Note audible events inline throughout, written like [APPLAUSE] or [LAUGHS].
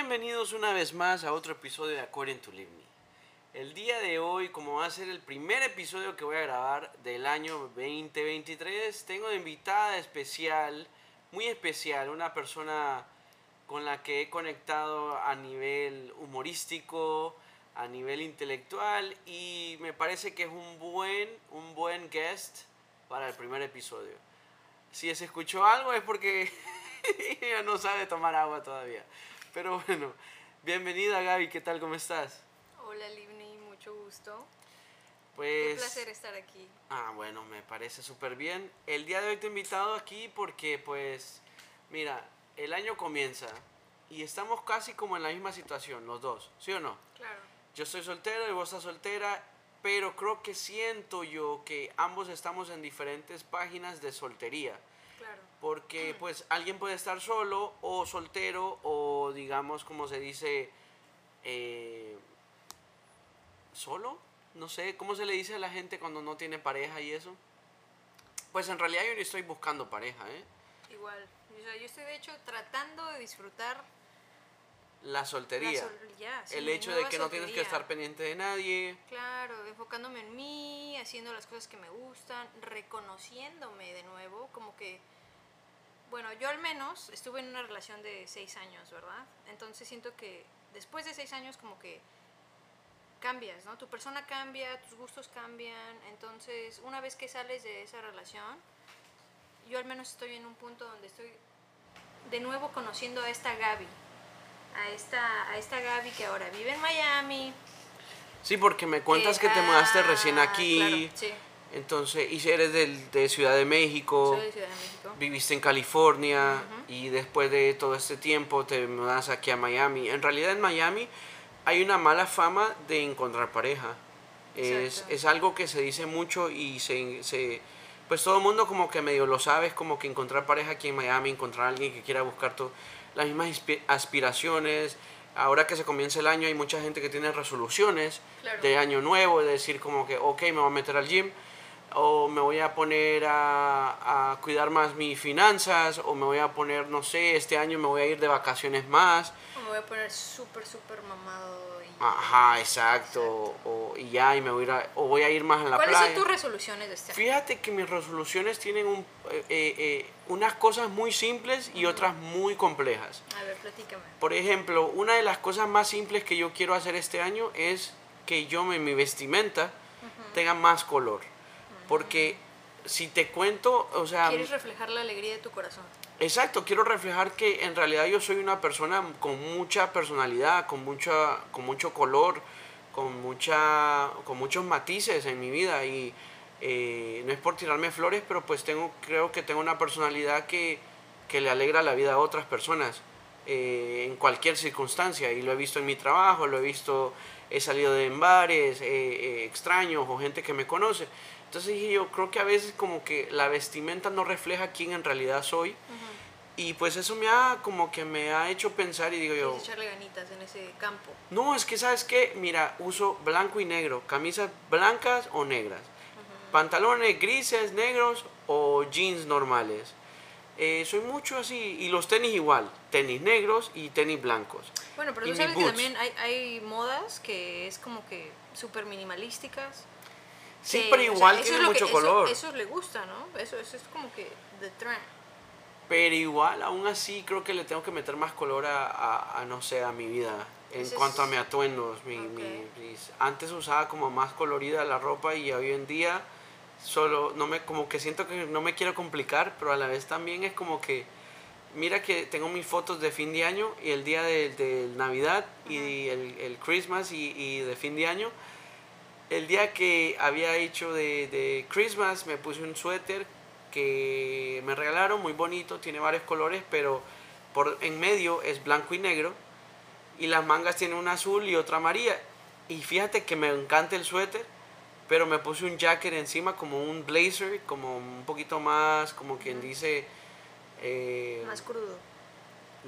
Bienvenidos una vez más a otro episodio de According to Live Me. El día de hoy, como va a ser el primer episodio que voy a grabar del año 2023, tengo de invitada especial, muy especial, una persona con la que he conectado a nivel humorístico, a nivel intelectual y me parece que es un buen, un buen guest para el primer episodio. Si se escuchó algo es porque [LAUGHS] ella no sabe tomar agua todavía. Pero bueno, bienvenida Gaby, ¿qué tal? ¿Cómo estás? Hola Livni, mucho gusto. Pues... Un placer estar aquí. Ah, bueno, me parece súper bien. El día de hoy te he invitado aquí porque pues, mira, el año comienza y estamos casi como en la misma situación, los dos, ¿sí o no? Claro. Yo estoy soltero y vos estás soltera, pero creo que siento yo que ambos estamos en diferentes páginas de soltería. Porque pues alguien puede estar solo o soltero o digamos como se dice, eh, solo. No sé, ¿cómo se le dice a la gente cuando no tiene pareja y eso? Pues en realidad yo no estoy buscando pareja, ¿eh? Igual. O sea, yo estoy de hecho tratando de disfrutar La soltería. la sol- sí, el hecho de que no tienes que soltería. estar pendiente de nadie. Claro, enfocándome en mí, haciendo las cosas que me gustan, reconociéndome de nuevo, como que, bueno, yo al menos estuve en una relación de seis años, ¿verdad? Entonces siento que después de seis años como que cambias, ¿no? Tu persona cambia, tus gustos cambian, entonces una vez que sales de esa relación, yo al menos estoy en un punto donde estoy de nuevo conociendo a esta Gaby, a esta, a esta Gaby que ahora vive en Miami, Sí, porque me cuentas que te ah, mudaste recién aquí. claro, sí, Entonces, y si eres del- de Ciudad de México. soy de Ciudad de México. viviste en California y después de todo este tiempo te mudas aquí a Miami. En realidad en Miami hay una mala fama de encontrar pareja. Es, es algo que se dice mucho y se, se- pues todo el mundo como que medio lo sabe, es como que encontrar pareja aquí en Miami, encontrar a alguien que quiera buscar to- las mismas aspiraciones. Ahora que se comienza el año hay mucha gente que tiene resoluciones Claro. de año nuevo, de decir como que, ok, me voy a meter al gym, o me voy a poner a, a cuidar más mis finanzas, o me voy a poner, no sé, este año me voy a ir de vacaciones más. O me voy a poner súper, súper mamado. Y... Ajá, exacto. O, y ya, y me voy a ir a- o voy a ir más a la ¿Cuáles playa. son tus resoluciones de este año? Fíjate que mis resoluciones tienen un, eh, eh, eh, unas cosas muy simples y otras muy complejas. A ver, platícame. Por ejemplo, una de las cosas más simples que yo quiero hacer este año es que yo me, mi vestimenta tenga más color. Porque si te cuento, o sea, ¿Quieres reflejar la alegría de tu corazón? exacto, quiero reflejar que en realidad yo soy una persona con mucha personalidad, con mucha, con mucho color, con mucha, con muchos matices en mi vida y eh, no es por tirarme flores, pero pues tengo, creo que tengo una personalidad que, que le alegra la vida a otras personas eh, en cualquier circunstancia y lo he visto en mi trabajo, lo he visto, he salido de en bares eh, eh, extraños o gente que me conoce. Entonces dije yo, creo que a veces como que la vestimenta no refleja quién en realidad soy y pues eso me ha como que me ha hecho pensar y digo yo, echarle ganitas en ese campo. no, es que sabes qué, mira, uso blanco y negro, camisas blancas o negras, pantalones grises, negros o jeans normales. Eh, soy mucho así, y los tenis igual, tenis negros y tenis blancos. Bueno, pero Y tú sabes que también hay, hay modas que es como que súper minimalísticas. Sí, pero o sea, igual tiene es lo que- mucho eso- color. Eso, le gusta, ¿no? Eso, eso es como que the trend. Pero igual, aún así, creo que le tengo que meter más color a, a- a, no sé, a mi vida. En Ese cuanto a es- mis atuendos. Mi, Ok. mi- antes usaba como más colorida la ropa y hoy en día solo, no me, como que siento que no me quiero complicar, pero a la vez también es como que, mira que tengo mis fotos de fin de año y el día de, de Navidad y el, el Christmas y, y de fin de año. El día que había hecho de, de Christmas me puse un suéter que me regalaron, muy bonito, tiene varios colores, pero por en medio es blanco y negro y las mangas tienen una azul y otra amarilla. Y fíjate que me encanta el suéter, pero me puse un jacket encima como un blazer, como un poquito más, como quien dice, eh, Más crudo.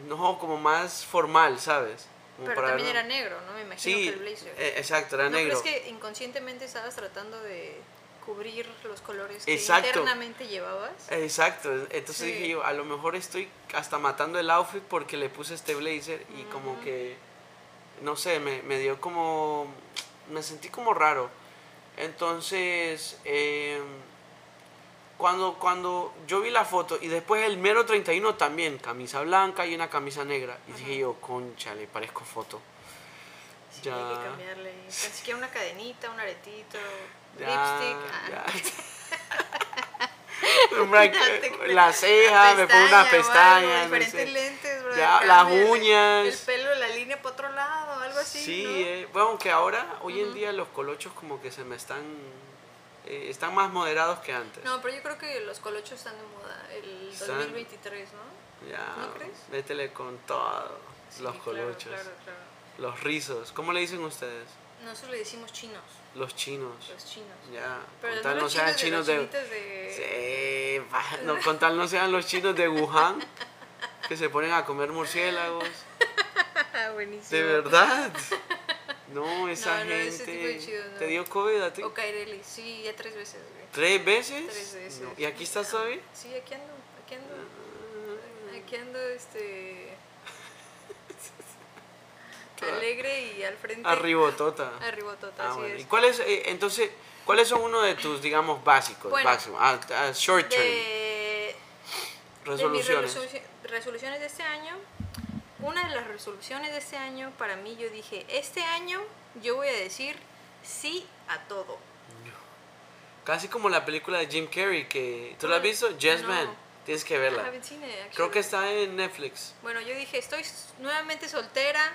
no, como más formal, ¿sabes? Pero también era negro, ¿no? Me imagino Sí, que el blazer. eh, exacto, era ¿No negro. crees que inconscientemente estabas tratando de cubrir los colores que Exacto. internamente llevabas. Exacto, entonces Sí. dije yo, a lo mejor estoy hasta matando el outfit porque le puse este blazer y como que, no sé, me, me dio como, me sentí como raro. Entonces, em, cuando, cuando yo vi la foto y después el mero 31 también, camisa blanca y una camisa negra, y dije yo, concha, le parezco foto. Sí, Ya. hay que cambiarle. Siquiera una cadenita, un aretito, Ya, lipstick. ah. [LAUGHS] [LAUGHS] la ceja, me pongo unas algo, pestañas. no diferentes sé. lentes. Ya, las uñas. El pelo, la línea para otro lado, algo así. Sí, ¿no? eh, bueno, aunque ahora, hoy en día los colochos como que se me están, eh, están más moderados que antes. No, pero yo creo que los colochos están de moda el Están- 2023, ¿no? ya, ¿no crees? métele con todo, Sí, los colochos, Claro, claro. los rizos, ¿cómo le dicen ustedes? Nosotros le decimos chinos, Los chinos, los chinos. ya, Pero con tal no los sean chinos chinos de... de... de... Sí, va, no, con tal no sean los chinos de Wuhan, que se ponen a comer murciélagos, [LAUGHS] buenísimo. de verdad. [LAUGHS] No, esa No, no, ese tipo de gente... no. ¿Te dio COVID a ti? O Kaireli, sí, ya tres veces, güey. ¿Tres veces? Tres veces. ¿Y aquí estás todavía? Sí, aquí ando, aquí ando. Ah. Aquí ando, este... [LAUGHS] [LAUGHS] alegre y al frente. Arribotota. Arribotota, Ah, así bueno. es. ¿Y cuáles, eh, entonces, cuáles son uno de tus, digamos, básicos, Bueno, básicos, ah, short term, de, resoluciones? resoluci- resoluciones de este año, una de las resoluciones de este año, para mí yo dije, este año yo voy a decir sí a todo. Casi como la película de Jim Carrey, que, ¿tú la has visto? Yes No. Man, tienes que verla. it. Creo que está en Netflix. Bueno, yo dije, estoy nuevamente soltera.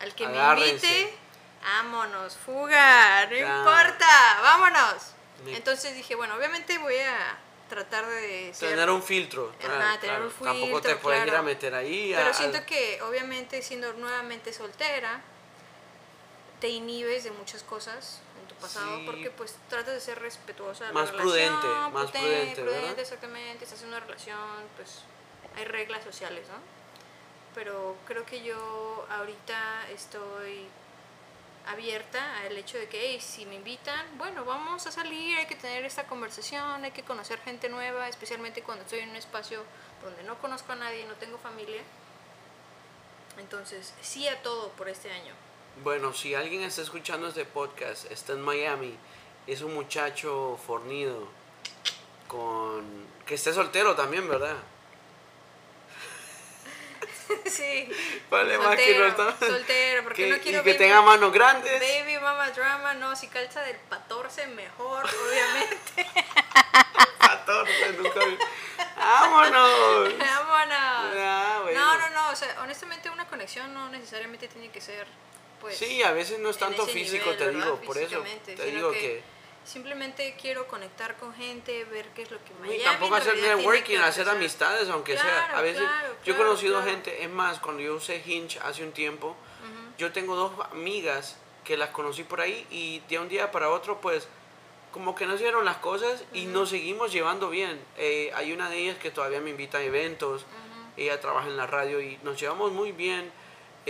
Al que me invite, vámonos, fuga, no Ya. importa, vámonos. Me- Entonces dije, bueno, obviamente voy a tratar de ser... Tener un filtro. Ajá, claro, tener claro. un Tampoco te puedes ir a meter ahí. Pero a- siento que obviamente siendo nuevamente soltera, te inhibes de muchas cosas en tu pasado Sí. porque pues tratas de ser respetuosa de la Más relación, prudente, más prudente, prudente, ¿verdad? prudente, exactamente, estás en una relación, pues hay reglas sociales, ¿no? Pero creo que yo ahorita estoy abierta al hecho de que hey, si me invitan, bueno, vamos a salir, hay que tener esta conversación, hay que conocer gente nueva, especialmente cuando estoy en un espacio donde no conozco a nadie, no tengo familia. Entonces, sí a todo por este año. Bueno, si alguien está escuchando este podcast, está en Miami, es un muchacho fornido, con que esté soltero también, ¿verdad? [LAUGHS] sí. Vale, más que no Soltero, está. soltero, porque Que- no quiero y que baby- tenga manos grandes. Baby mama drama, no, si calza del 14 mejor, [LAUGHS] obviamente. 14, nunca vi. ¡Vámonos! [LAUGHS] Vámonos. Ah, bueno. No, no, no, o sea, honestamente una conexión no necesariamente tiene que ser, pues... Sí, a veces no es tanto físico, nivel, te digo, por eso. Te digo que. Simplemente quiero conectar con gente, ver qué es lo que y Miami tampoco hacer networking, hacer amistades, aunque sea. A veces claro, yo he claro, conocido gente, es más, cuando yo usé Hinge hace un tiempo, yo tengo dos amigas que las conocí por ahí y de un día para otro, pues, como que no se dieron las cosas y nos seguimos llevando bien. Eh, hay una de ellas que todavía me invita a eventos, ella trabaja en la radio y nos llevamos muy bien.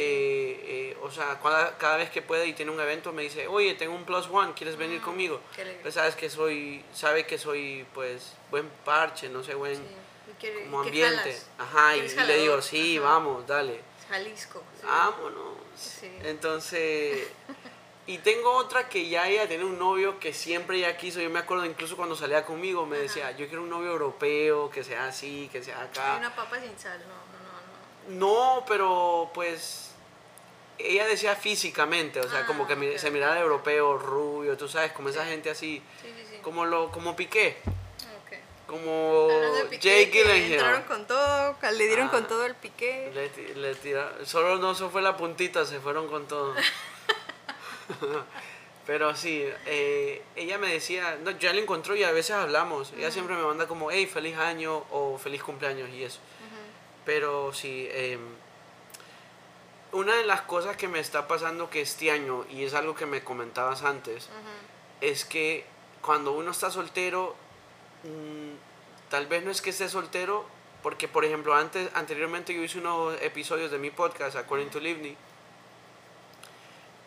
Eh, eh, o sea, cada, cada vez que puede y tiene un evento me dice, oye, tengo un plus one, ¿quieres venir conmigo? qué alegre. Pues sabes que soy, sabe que soy, pues, buen parche, no sé, buen Sí, como ambiente. Ajá, y, le digo, sí, ajá. vamos, dale. Jalisco. sí. Vámonos. Sí. Entonces, [LAUGHS] y tengo otra que ya ella tiene un novio que siempre ya quiso. Yo me acuerdo incluso cuando salía conmigo, me decía, yo quiero un novio europeo, que sea así, que sea Hay acá. una papa sin sal, no, no, no. No, pero pues ella decía físicamente, o sea, Ah, como que mi- ok. se miraba europeo, rubio, tú sabes, como esa gente así, Sí, sí, sí. como lo como Piqué, como Jake que Gyllenhaal. Entraron con todo, le dieron Ah. con todo el piqué. Le, le tira- solo no se fue la puntita, se fueron con todo. [LAUGHS] Pero sí, eh, ella me decía, no, ya la encontró y a veces hablamos. Ella siempre me manda como, hey, feliz año o feliz cumpleaños y eso. Pero sí, em, una de las cosas que me está pasando que este año, y es algo que me comentabas antes, es que cuando uno está soltero, mm, tal vez no es que esté soltero, porque por ejemplo, antes, anteriormente yo hice unos episodios de mi podcast, According to Livni,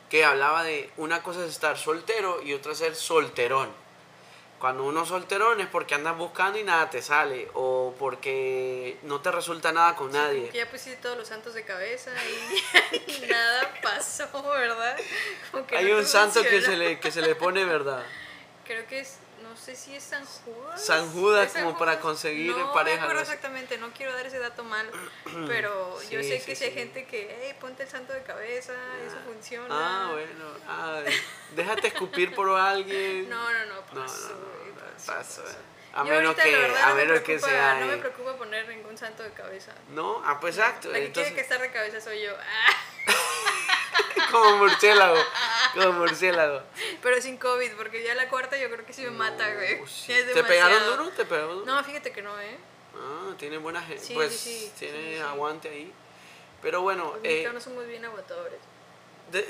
que hablaba de una cosa es estar soltero y otra es ser solterón. Cuando uno es solterón es porque andas buscando y nada te sale, o porque no te resulta nada con nadie. Que ya pusiste todos los santos de cabeza [LAUGHS] y nada pasó, ¿verdad? Como que Hay no un santo que se, le, que se le pone verdad. [LAUGHS] Creo que es, no sé si es San Judas. San Judas, ¿Es San como para Judas? conseguir no pareja, No así. exactamente, no quiero dar ese dato mal, [CLEARS THROAT] pero yo Sí, sé sí, que si hay gente que, hey, ponte el santo de cabeza, eso funciona. Ah, bueno. ah, déjate escupir por alguien. [LAUGHS] No, no, no, No, no, no, no, pasó, paso, pasó. A Yo menos que, verdad, a no me menos que sea. No me eh, preocupa poner ningún santo de cabeza. No, ah, pues exacto. La que entonces, tiene que estar de cabeza soy yo. Ah, [LAUGHS] [LAUGHS] como murciélago. Como murciélago. pero sin COVID, porque ya la cuarta yo creo que sí me mata, güey. No, sí. ¿Te pegaron duro? ¿Te pegaron duro? No, fíjate que no, ¿eh? Ah, tiene buena gente. Sí, pues sí, sí, tiene aguante ahí. Pero bueno, Los eh, mexicanos somos bien aguantadores. de,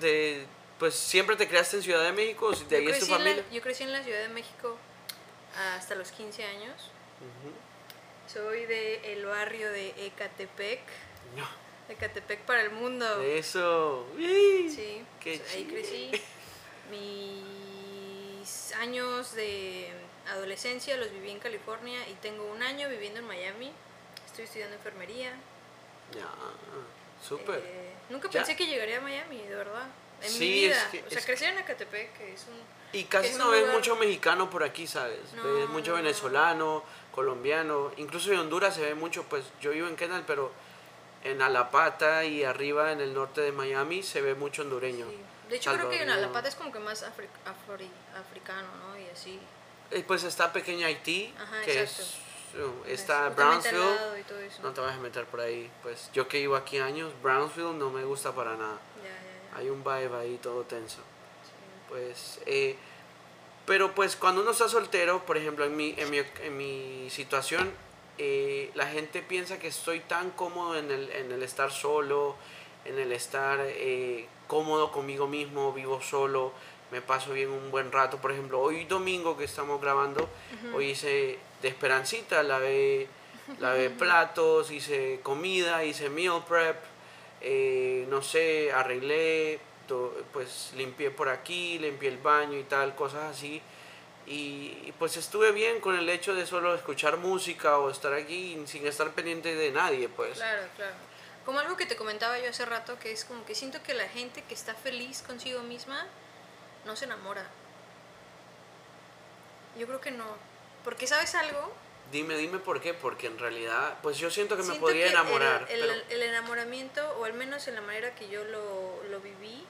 de- pues siempre te creaste en Ciudad de México, de Yo ahí es tu la, familia. yo crecí en la Ciudad de México hasta los 15 años. Soy de el barrio de Ecatepec. No, Ecatepec para el mundo. eso. uy, Sí, qué pues, ahí crecí. Mis años de adolescencia los viví en California y tengo un año viviendo en Miami. Estoy estudiando enfermería. Ya, súper. Eh, nunca Ya. pensé que llegaría a Miami, de verdad. En Sí, mi vida. es que- o sea, crecí en Ecatepec, que es un... Y casi no ves lugar- mucho mexicano por aquí, ¿sabes? No, ves mucho no, no. venezolano, colombiano, incluso en Honduras se ve mucho, pues yo vivo en Kendall, pero en Alapata y arriba en el norte de Miami se ve mucho hondureño. sí. De hecho, creo que en. Alapata es como que más afri- afri- africano, ¿no? Y así. Eh, Pues está pequeña Haití, Ajá, que exacto. es, uh, está Brownsville, no te vas a meter por ahí, pues yo que vivo aquí años, Brownsville no me gusta para nada, Ya, ya, ya. hay un vibe ahí todo tenso. Sí. Pues, eh, pero pues cuando uno está soltero, por ejemplo, en mi, en mi, en mi situación, eh, la gente piensa que estoy tan cómodo en el, en el estar solo, en el estar eh, cómodo conmigo mismo, vivo solo, me paso bien un buen rato. Por ejemplo, hoy domingo que estamos grabando, hoy hice de Esperancita, lavé, lavé [LAUGHS] platos, hice comida, hice meal prep, eh, no sé, arreglé, to- pues limpié por aquí, limpié el baño y tal, cosas así. Y, y, pues estuve bien con el hecho de solo escuchar música o estar aquí sin estar pendiente de nadie, pues. Claro, claro. Como algo que te comentaba yo hace rato, que es como que siento que la gente que está feliz consigo misma no se enamora. Yo creo que no. Porque, ¿sabes algo? Dime, dime por qué, porque en realidad, pues yo siento que me Siento podría que enamorar. El, pero- el- enamoramiento, o al menos en la manera que yo lo, lo viví,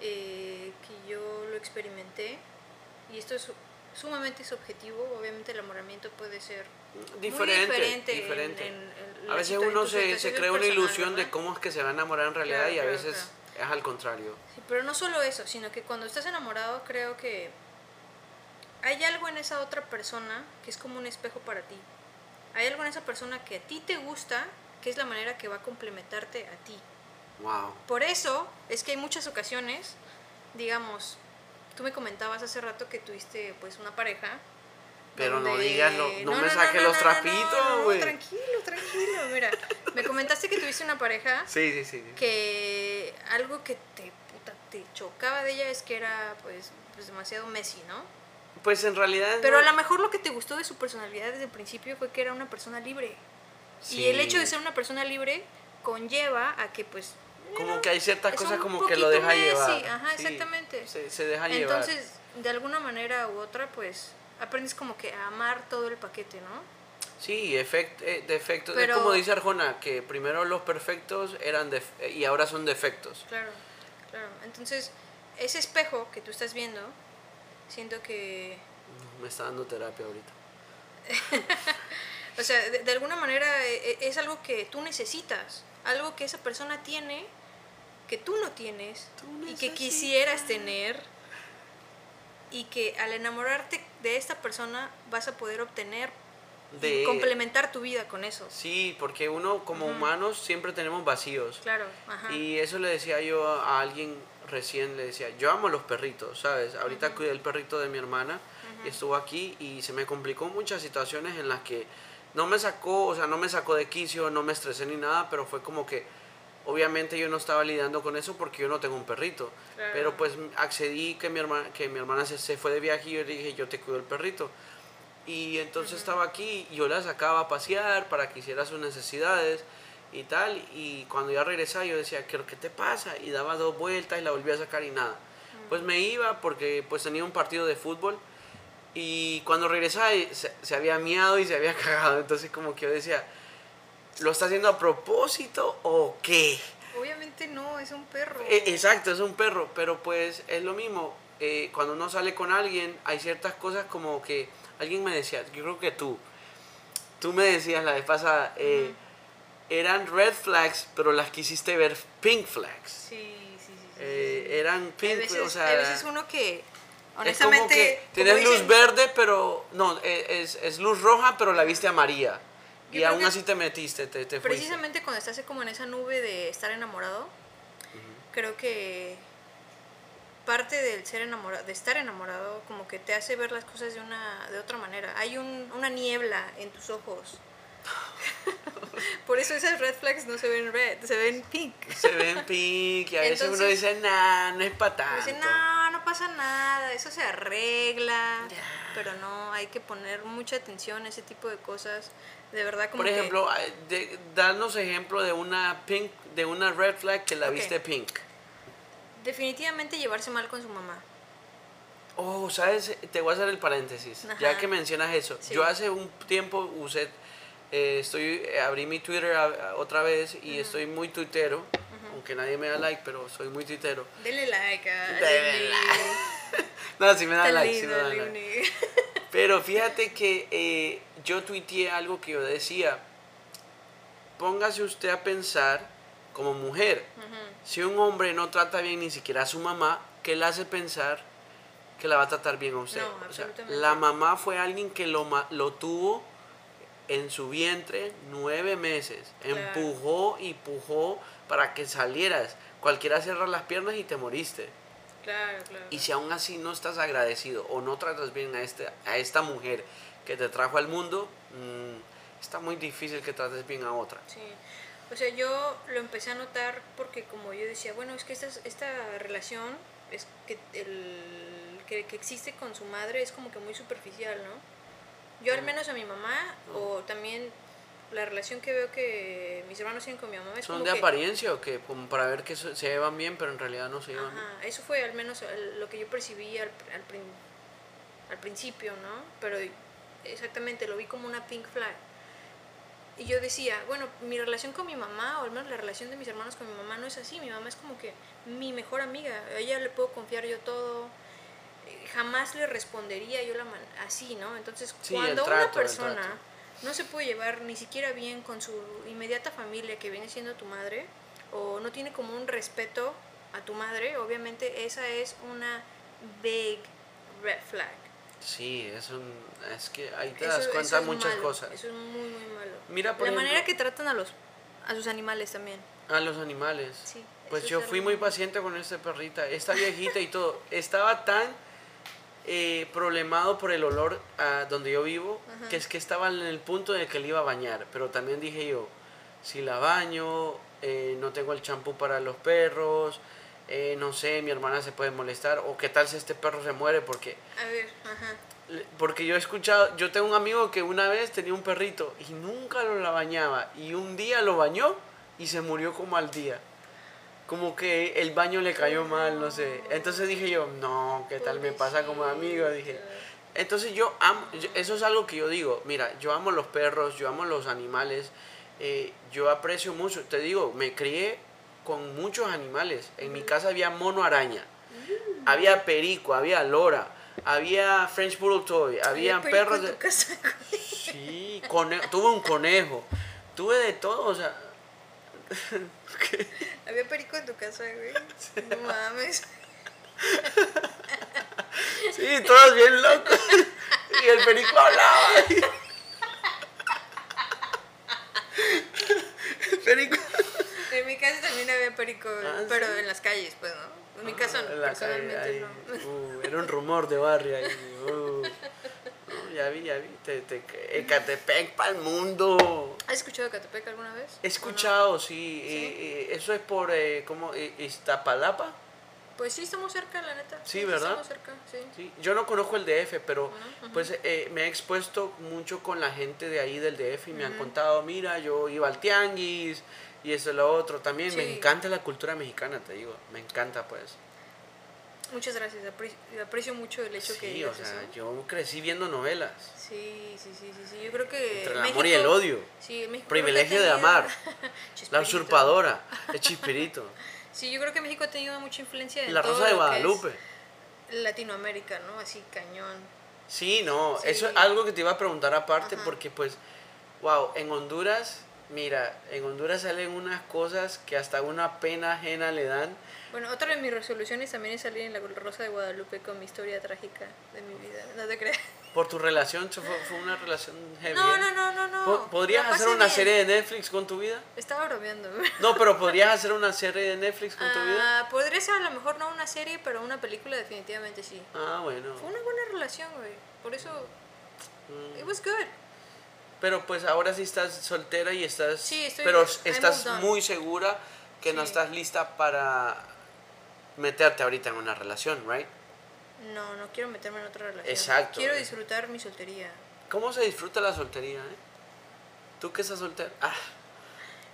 eh, que yo lo experimenté, y esto es sumamente subjetivo, obviamente el enamoramiento puede ser diferente, muy diferente. en- diferente. en- en a la veces en uno se, se crea una ilusión de ¿verdad? cómo es que se va a enamorar en realidad Claro, y a claro, veces es al contrario. Sí, pero no solo eso, sino que cuando estás enamorado creo que hay algo en esa otra persona que es como un espejo para ti. Hay algo en esa persona que a ti te gusta, que es la manera que va a complementarte a ti. Wow. Por eso es que hay muchas ocasiones, digamos, tú me comentabas hace rato que tuviste pues una pareja. Pero no digas lo- no me saques los trapitos, güey. tranquilo, tranquilo, mira. Me comentaste que tuviste una pareja [LAUGHS] Sí, sí, sí. que algo que te, puta, te chocaba de ella es que era pues, pues demasiado Messi, ¿no? Pues en realidad... Pero no- a lo mejor lo que te gustó de su personalidad desde el principio fue que era una persona libre. Sí. Y el hecho de ser una persona libre conlleva a que pues... Como que hay ciertas cosas como que lo deja llevar. ajá, Sí, exactamente. Se, se deja llevar. Entonces, de alguna manera u otra, pues aprendes como que a amar todo el paquete, ¿no? Sí, efect, eh, defectos. Pero- Es como dice Arjona, que primero los perfectos eran def- eh, y ahora son defectos. Claro, claro. Entonces, ese espejo que tú estás viendo, siento que Me está dando terapia ahorita. [LAUGHS] O sea, de, de alguna manera eh, eh, es algo que tú necesitas, algo que esa persona tiene, que tú no tienes Tú y que quisieras tener y que al enamorarte de esta persona vas a poder obtener De- y complementar tu vida con eso. Sí, porque uno como humanos siempre tenemos vacíos. Claro, ajá. Y eso le decía yo a alguien recién, le decía, yo amo los perritos, ¿sabes? Ahorita cuidé el perrito de mi hermana y estuvo aquí y se me complicó muchas situaciones en las que no me sacó, o sea, no me sacó de quicio, no me estresé ni nada, pero fue como que obviamente yo no estaba lidiando con eso porque yo no tengo un perrito. Claro. Pero pues accedí que mi hermana, que mi hermana se, se fue de viaje y yo le dije, yo te cuido el perrito. Y entonces estaba aquí y yo la sacaba a pasear para que hiciera sus necesidades y tal. Y cuando ya regresaba yo decía, ¿qué, qué te pasa? Y daba dos vueltas y la volví a sacar y nada. Pues me iba porque pues tenía un partido de fútbol y cuando regresaba se, se había miado y se había [LAUGHS] cagado. Entonces como que yo decía, ¿lo está haciendo a propósito o qué? Obviamente no, es un perro. E- Exacto, es un perro, pero pues es lo mismo. eh, cuando uno sale con alguien, hay ciertas cosas como que alguien me decía, yo creo que tú, tú me decías la vez pasada, eh, eran red flags, pero las quisiste ver pink flags. Sí, sí, sí. sí, Eh, sí. eran Hay pink, veces, o sea, hay veces uno que, es honestamente, como que como tienes luz verde, pero no, eh, es, es luz roja, pero la viste amarilla. Y aún así te metiste, te, te fuiste. Precisamente cuando estás como en esa nube de estar enamorado, creo que parte del ser enamorado, de estar enamorado, como que te hace ver las cosas de una, de otra manera. Hay un, una niebla en tus ojos. [LAUGHS] Por eso esas red flags no se ven red, se ven pink. Se ven pink y a veces uno dice, nah, no es para tanto. Dicen, no, no pasa nada, eso se arregla. Pero no, hay que poner mucha atención a ese tipo de cosas. De verdad, como Por que- ejemplo, eh, de, danos ejemplo de una pink, de una red flag que la viste pink. definitivamente llevarse mal con su mamá. Oh, ¿sabes? Te voy a hacer el paréntesis. Ya que mencionas eso. Sí. Yo hace un tiempo usé, eh, estoy, eh, abrí mi Twitter a- a- otra vez y estoy muy tuitero. Aunque nadie me da like, pero soy muy tuitero. Denle like a Denle Lili. [LAUGHS] No, sí me da like, sí me da like. [LAUGHS] Pero fíjate que eh, yo tuiteé algo que yo decía. Póngase usted a pensar como mujer. Si un hombre no trata bien ni siquiera a su mamá, ¿qué le hace pensar que la va a tratar bien a usted? No, O sea, la mamá fue alguien que lo, ma- lo tuvo en su vientre nueve meses. Empujó y pujó para que salieras. Cualquiera cierra las piernas y te moriste. Claro, claro. Y si aún así no estás agradecido o no tratas bien a, este, a esta mujer que te trajo al mundo, mm, está muy difícil que trates bien a otra. Sí. O sea, yo lo empecé a notar porque como yo decía, bueno, es que esta, esta relación es que, el, que, que existe con su madre es como que muy superficial, ¿no? Yo al menos a mi mamá, o también la relación que veo que mis hermanos tienen con mi mamá es ¿Son como de que... apariencia o qué? Como para ver que se llevan bien, pero en realidad no se llevan bien. Ajá, eso fue al menos lo que yo percibí al, al, al principio, ¿no? Pero exactamente lo vi como una pink flag. Y yo decía, bueno, mi relación con mi mamá, o al menos la relación de mis hermanos con mi mamá, no es así. Mi mamá es como que mi mejor amiga. A ella le puedo confiar yo todo. Jamás le respondería yo la man- así, ¿no? Entonces, Sí, cuando trato, una persona no se puede llevar ni siquiera bien con su inmediata familia, que viene siendo tu madre, o no tiene como un respeto a tu madre, obviamente esa es una big red flag. Sí, es, un, es que ahí te Eso- das cuenta es muchas malo, cosas. Eso es muy, muy malo. Mira, por La manera que tratan a los a sus animales también. A los animales. Sí, Pues yo fui muy paciente con esta perrita, esta viejita y todo. Estaba tan eh, problemado por el olor a donde yo vivo, Ajá. que es que estaba en el punto en el que le iba a bañar. Pero también dije yo, si la baño, eh, no tengo el champú para los perros, eh, no sé, mi hermana se puede molestar, o qué tal si este perro se muere, porque A ver, ajá. le- Porque yo he escuchado, yo tengo un amigo que una vez tenía un perrito y nunca lo la bañaba y un día lo bañó y se murió como al día. Como que el baño le cayó mal, no sé. Entonces dije yo, no, ¿qué tal me pasa como amigo? Dije. Entonces yo amo, eso es algo que yo digo, mira, yo amo los perros, yo amo los animales, eh, yo aprecio mucho, te digo, me crié con muchos animales. En mi casa había mono araña, había perico, había lora, había French Bulldog Toy, había perros de... casa. [LAUGHS] Sí, cone- tuve un conejo, tuve de todo, o sea... [LAUGHS] Había perico en tu casa, güey. No mames. Sí, todos bien locos. Y el perico hablaba. El perico... En mi casa también había perico, Ah, pero ¿sí? en las calles, pues, ¿no? En mi casa En la calle, personalmente ahí, no. uh, era un rumor de barrio ahí. uh. Ya vi, ya vi. Te, te, Ecatepec para el mundo. ¿Has escuchado Ecatepec alguna vez? He escuchado, sí. Eh, eh, eso es por, eh, ¿cómo? Eh, Iztapalapa. Pues sí, estamos cerca, la neta. Sí, ¿verdad? Estamos cerca, sí. Sí, Yo no conozco el DF, pero pues eh, me he expuesto mucho con la gente de ahí del DF y me han contado, mira, yo iba al tianguis y eso y lo otro. También me Sí. encanta la cultura mexicana, te digo. Me encanta, pues. Muchas gracias, apre- aprecio mucho el hecho que Sí, o digas sea, eso. yo crecí viendo novelas. Sí, sí, sí, sí, sí. Yo creo que. Entre el amor y el México- odio. Sí, México que Privilegio de amar. [LAUGHS] La usurpadora, [LAUGHS] el chispirito. Sí, yo creo que México ha tenido mucha influencia en La todo Rosa de que es Guadalupe. Latinoamérica, ¿no? Así cañón. Sí, no, Sí. eso es algo que te iba a preguntar aparte Ajá. porque pues, wow, en Honduras, mira, en Honduras salen unas cosas que hasta una pena ajena le dan. Bueno, otra de mis resoluciones también es salir en la Rosa de Guadalupe con mi historia trágica de mi vida. No te creas. Por tu relación, fue, fue una relación heavy. No, ¿eh? no, no, no, no. Po- ¿Podrías La hacer una bien. serie de Netflix con tu vida? Estaba bromeando. No, pero [LAUGHS] ¿podrías hacer una serie de Netflix con tu vida? Ah, podría ser a lo mejor no una serie, pero una película definitivamente sí. Ah, bueno. Fue una buena relación, güey. Por eso, Mm. it was good. Pero pues ahora sí estás soltera y estás... Sí, estoy- Pero estás muy segura que no estás lista para meterte ahorita en una relación, ¿right? No, no quiero meterme en otra relación. Exacto. Quiero disfrutar mi soltería. ¿Cómo se disfruta la soltería, eh? ¿Tú que estás soltera? Ah,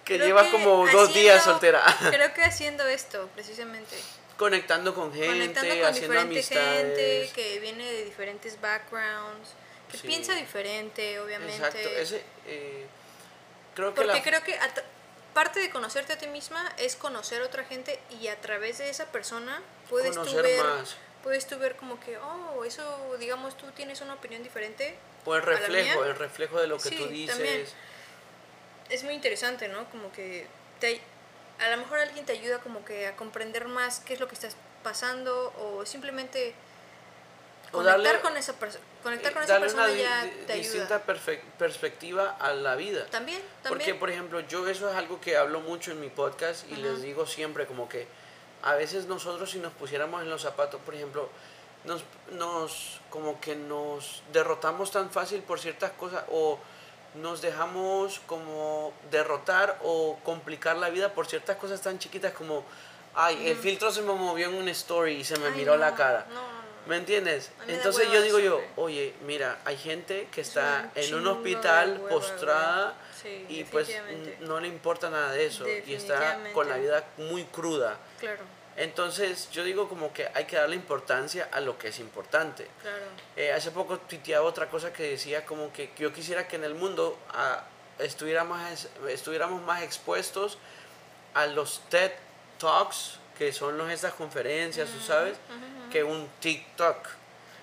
que Creo llevas que como dos días soltera. [LAUGHS] Creo que haciendo esto, precisamente. Conectando con gente, Conectando con haciendo diferente amistades. gente que viene de diferentes backgrounds, que Sí. piensa diferente, obviamente. Exacto, ese... eh, creo que Porque la... creo que parte de conocerte a ti misma es conocer a otra gente y a través de esa persona puedes tú ver más. puedes tú ver como que oh eso digamos tú tienes una opinión diferente O el reflejo, el reflejo de lo que Sí, tú dices. también. es muy interesante no como que te, a lo mejor alguien te ayuda como que a comprender más qué es lo que estás pasando o simplemente conectar darle- con esa persona conectar con esa persona una ya te distinta ayuda perspectiva a la vida. también Porque, también por ejemplo, yo eso es algo que hablo mucho en mi podcast y les digo siempre como que a veces nosotros si nos pusiéramos en los zapatos, por ejemplo, nos, nos como que nos derrotamos tan fácil por ciertas cosas o nos dejamos como derrotar o complicar la vida por ciertas cosas tan chiquitas como, ay, el filtro se me movió en una story y se me Ay, miró la cara. no, no. ¿Me entiendes? Me Entonces yo digo yo, oye, mira, hay gente que Es está en un hospital hueva, postrada. Sí, y pues no le importa nada de eso y está con la vida muy cruda. claro Entonces yo digo como que hay que darle importancia a lo que es importante. claro Eh, hace poco tuiteaba otra cosa que decía como que yo quisiera que en el mundo ah, estuviéramos, es- estuviéramos más expuestos a los TED Talks, que son los, estas conferencias, tú sabes, que un TikTok.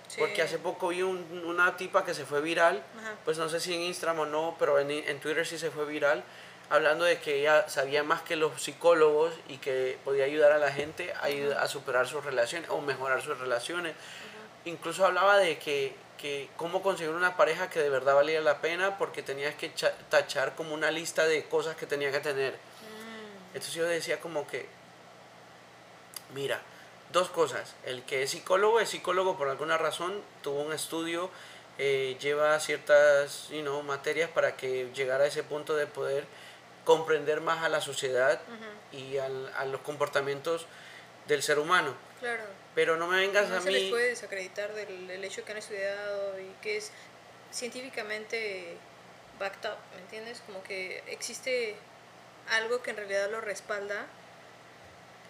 Sí. Porque hace poco vi un- una tipa que se fue viral, Ajá. pues no sé si en Instagram o no, pero en, en Twitter sí se fue viral, hablando de que ella sabía más que los psicólogos y que podía ayudar a la gente a, a superar sus relaciones o mejorar sus relaciones. Incluso hablaba de que, que cómo conseguir una pareja que de verdad valía la pena porque tenías que cha- tachar como una lista de cosas que tenía que tener. Mm, Entonces yo decía como que, mira, dos cosas. El que es psicólogo es psicólogo por alguna razón, tuvo un estudio, eh, lleva ciertas you know, materias para que llegara a ese punto de poder comprender más a la sociedad y al- a los comportamientos del ser humano. claro Pero no me vengas no a se les puede desacreditar del, del hecho que han estudiado y que es científicamente backed up ¿me entiendes? como que existe algo que en realidad lo respalda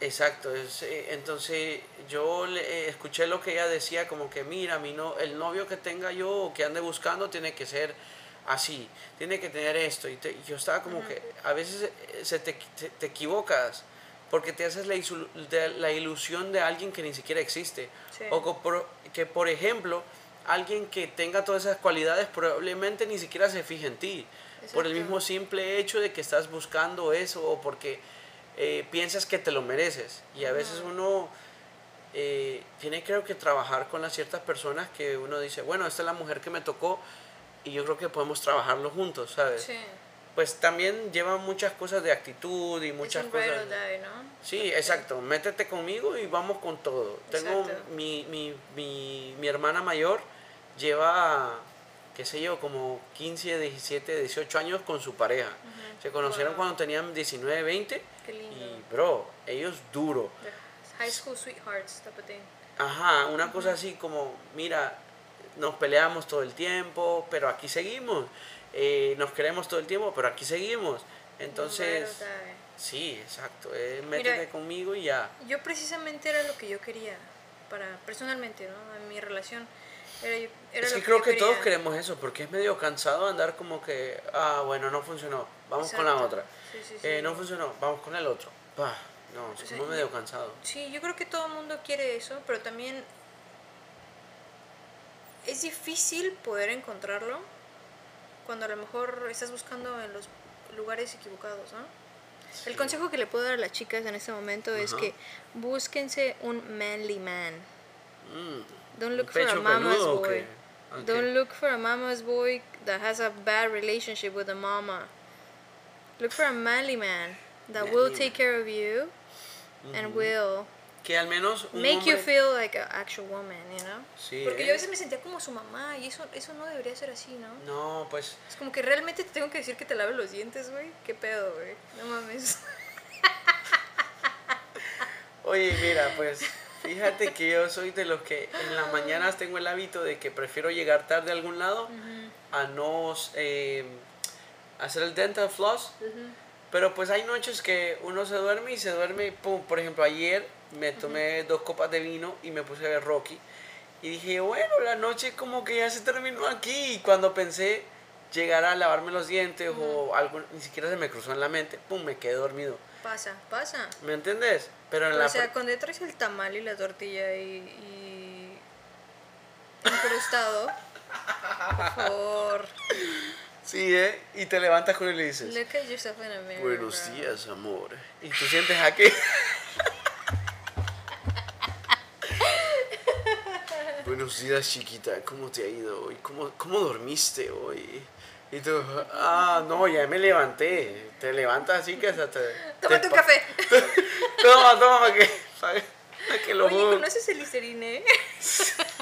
Exacto, es, eh, entonces yo le, eh, escuché lo que ella decía, como que mira, mi no, el novio que tenga yo o que ande buscando tiene que ser así, tiene que tener esto. Y, te- y yo estaba como que a veces eh, se te, te, te equivocas porque te haces la, de- la ilusión de alguien que ni siquiera existe. Sí. O por- que, por ejemplo, alguien que tenga todas esas cualidades probablemente ni siquiera se fije en ti. Por el mismo simple hecho de que estás buscando eso o porque eh, piensas que te lo mereces. Y a veces uno eh, tiene creo que trabajar con las ciertas personas que uno dice, bueno, esta es la mujer que me tocó y yo creo que podemos trabajarlo juntos, ¿sabes? sí Pues también lleva muchas cosas de actitud y muchas cosas. die, ¿no? Sí, exacto. Métete conmigo y vamos con todo. Tengo Exacto. mi, mi, mi, mi hermana mayor lleva qué sé yo, como 15, 17, 18 años con su pareja. Se conocieron Wow. cuando tenían 19, 20 Qué lindo. y, bro, ellos duro. The high school sweethearts, type of thing. Ajá, una cosa así como, mira, nos peleamos todo el tiempo, pero aquí seguimos. Eh, nos queremos todo el tiempo, pero aquí seguimos. Entonces, No sí, exacto. eh, métete conmigo y ya. Yo precisamente era lo que yo quería, para personalmente, ¿no? En mi relación. Era, es que creo que todos queremos eso, porque es medio cansado andar como que, ah, bueno, no funcionó, vamos con la otra. Sí, sí, sí. Eh, no funcionó, vamos con el otro. Bah, no, sea, somos yo- medio cansados. Sí, yo creo que todo el mundo quiere eso, pero también es difícil poder encontrarlo cuando a lo mejor estás buscando en los lugares equivocados, ¿no? El consejo que le puedo dar a las chicas en este momento es que búsquense un manly man. Mm, Don't ¿un look for a mama's peludo o boy. qué? Ok. Don't look for a mama's boy that has a bad relationship with a mama. Look for a manly man that will take care of you and will Que al menos un make you feel like an actual woman, you know? Sí, Porque ¿eh? yo a veces me sentía como su mamá y eso, eso no debería ser así, ¿no? No, pues Es como que realmente te tengo que decir que te laves los dientes, güey. ¿Qué pedo, güey? No mames. [LAUGHS] Oye, mira, pues fíjate que yo soy de los que en las mañanas tengo el hábito de que prefiero llegar tarde a algún lado a no eh, hacer el dental floss. Pero pues hay noches que uno se duerme y se duerme, pum, por ejemplo, ayer me tomé dos copas de vino y me puse a ver Rocky. Y dije, bueno, la noche como que ya se terminó aquí. Y cuando pensé llegar a lavarme los dientes o algo, ni siquiera se me cruzó en la mente, pum, me quedé dormido. Pasa, pasa. ¿Me entiendes? Pero en la... O sea, pr- cuando traes el tamal y la tortilla y, y incrustado, por favor, Sí, ¿eh? Y te levantas con él y le dices, look at yourself in a mirror. buenos bro. días, amor. Y tú sientes aquí... [LAUGHS] buenos días, chiquita. ¿Cómo te ha ido hoy? ¿Cómo, cómo dormiste hoy? Y tú, ah, no, ya me levanté. Te levantas así que hasta te... Toma te tu café. [LAUGHS] Toma, toma, para que, para que lo Oye. ¿conoces el Listerine? [LAUGHS]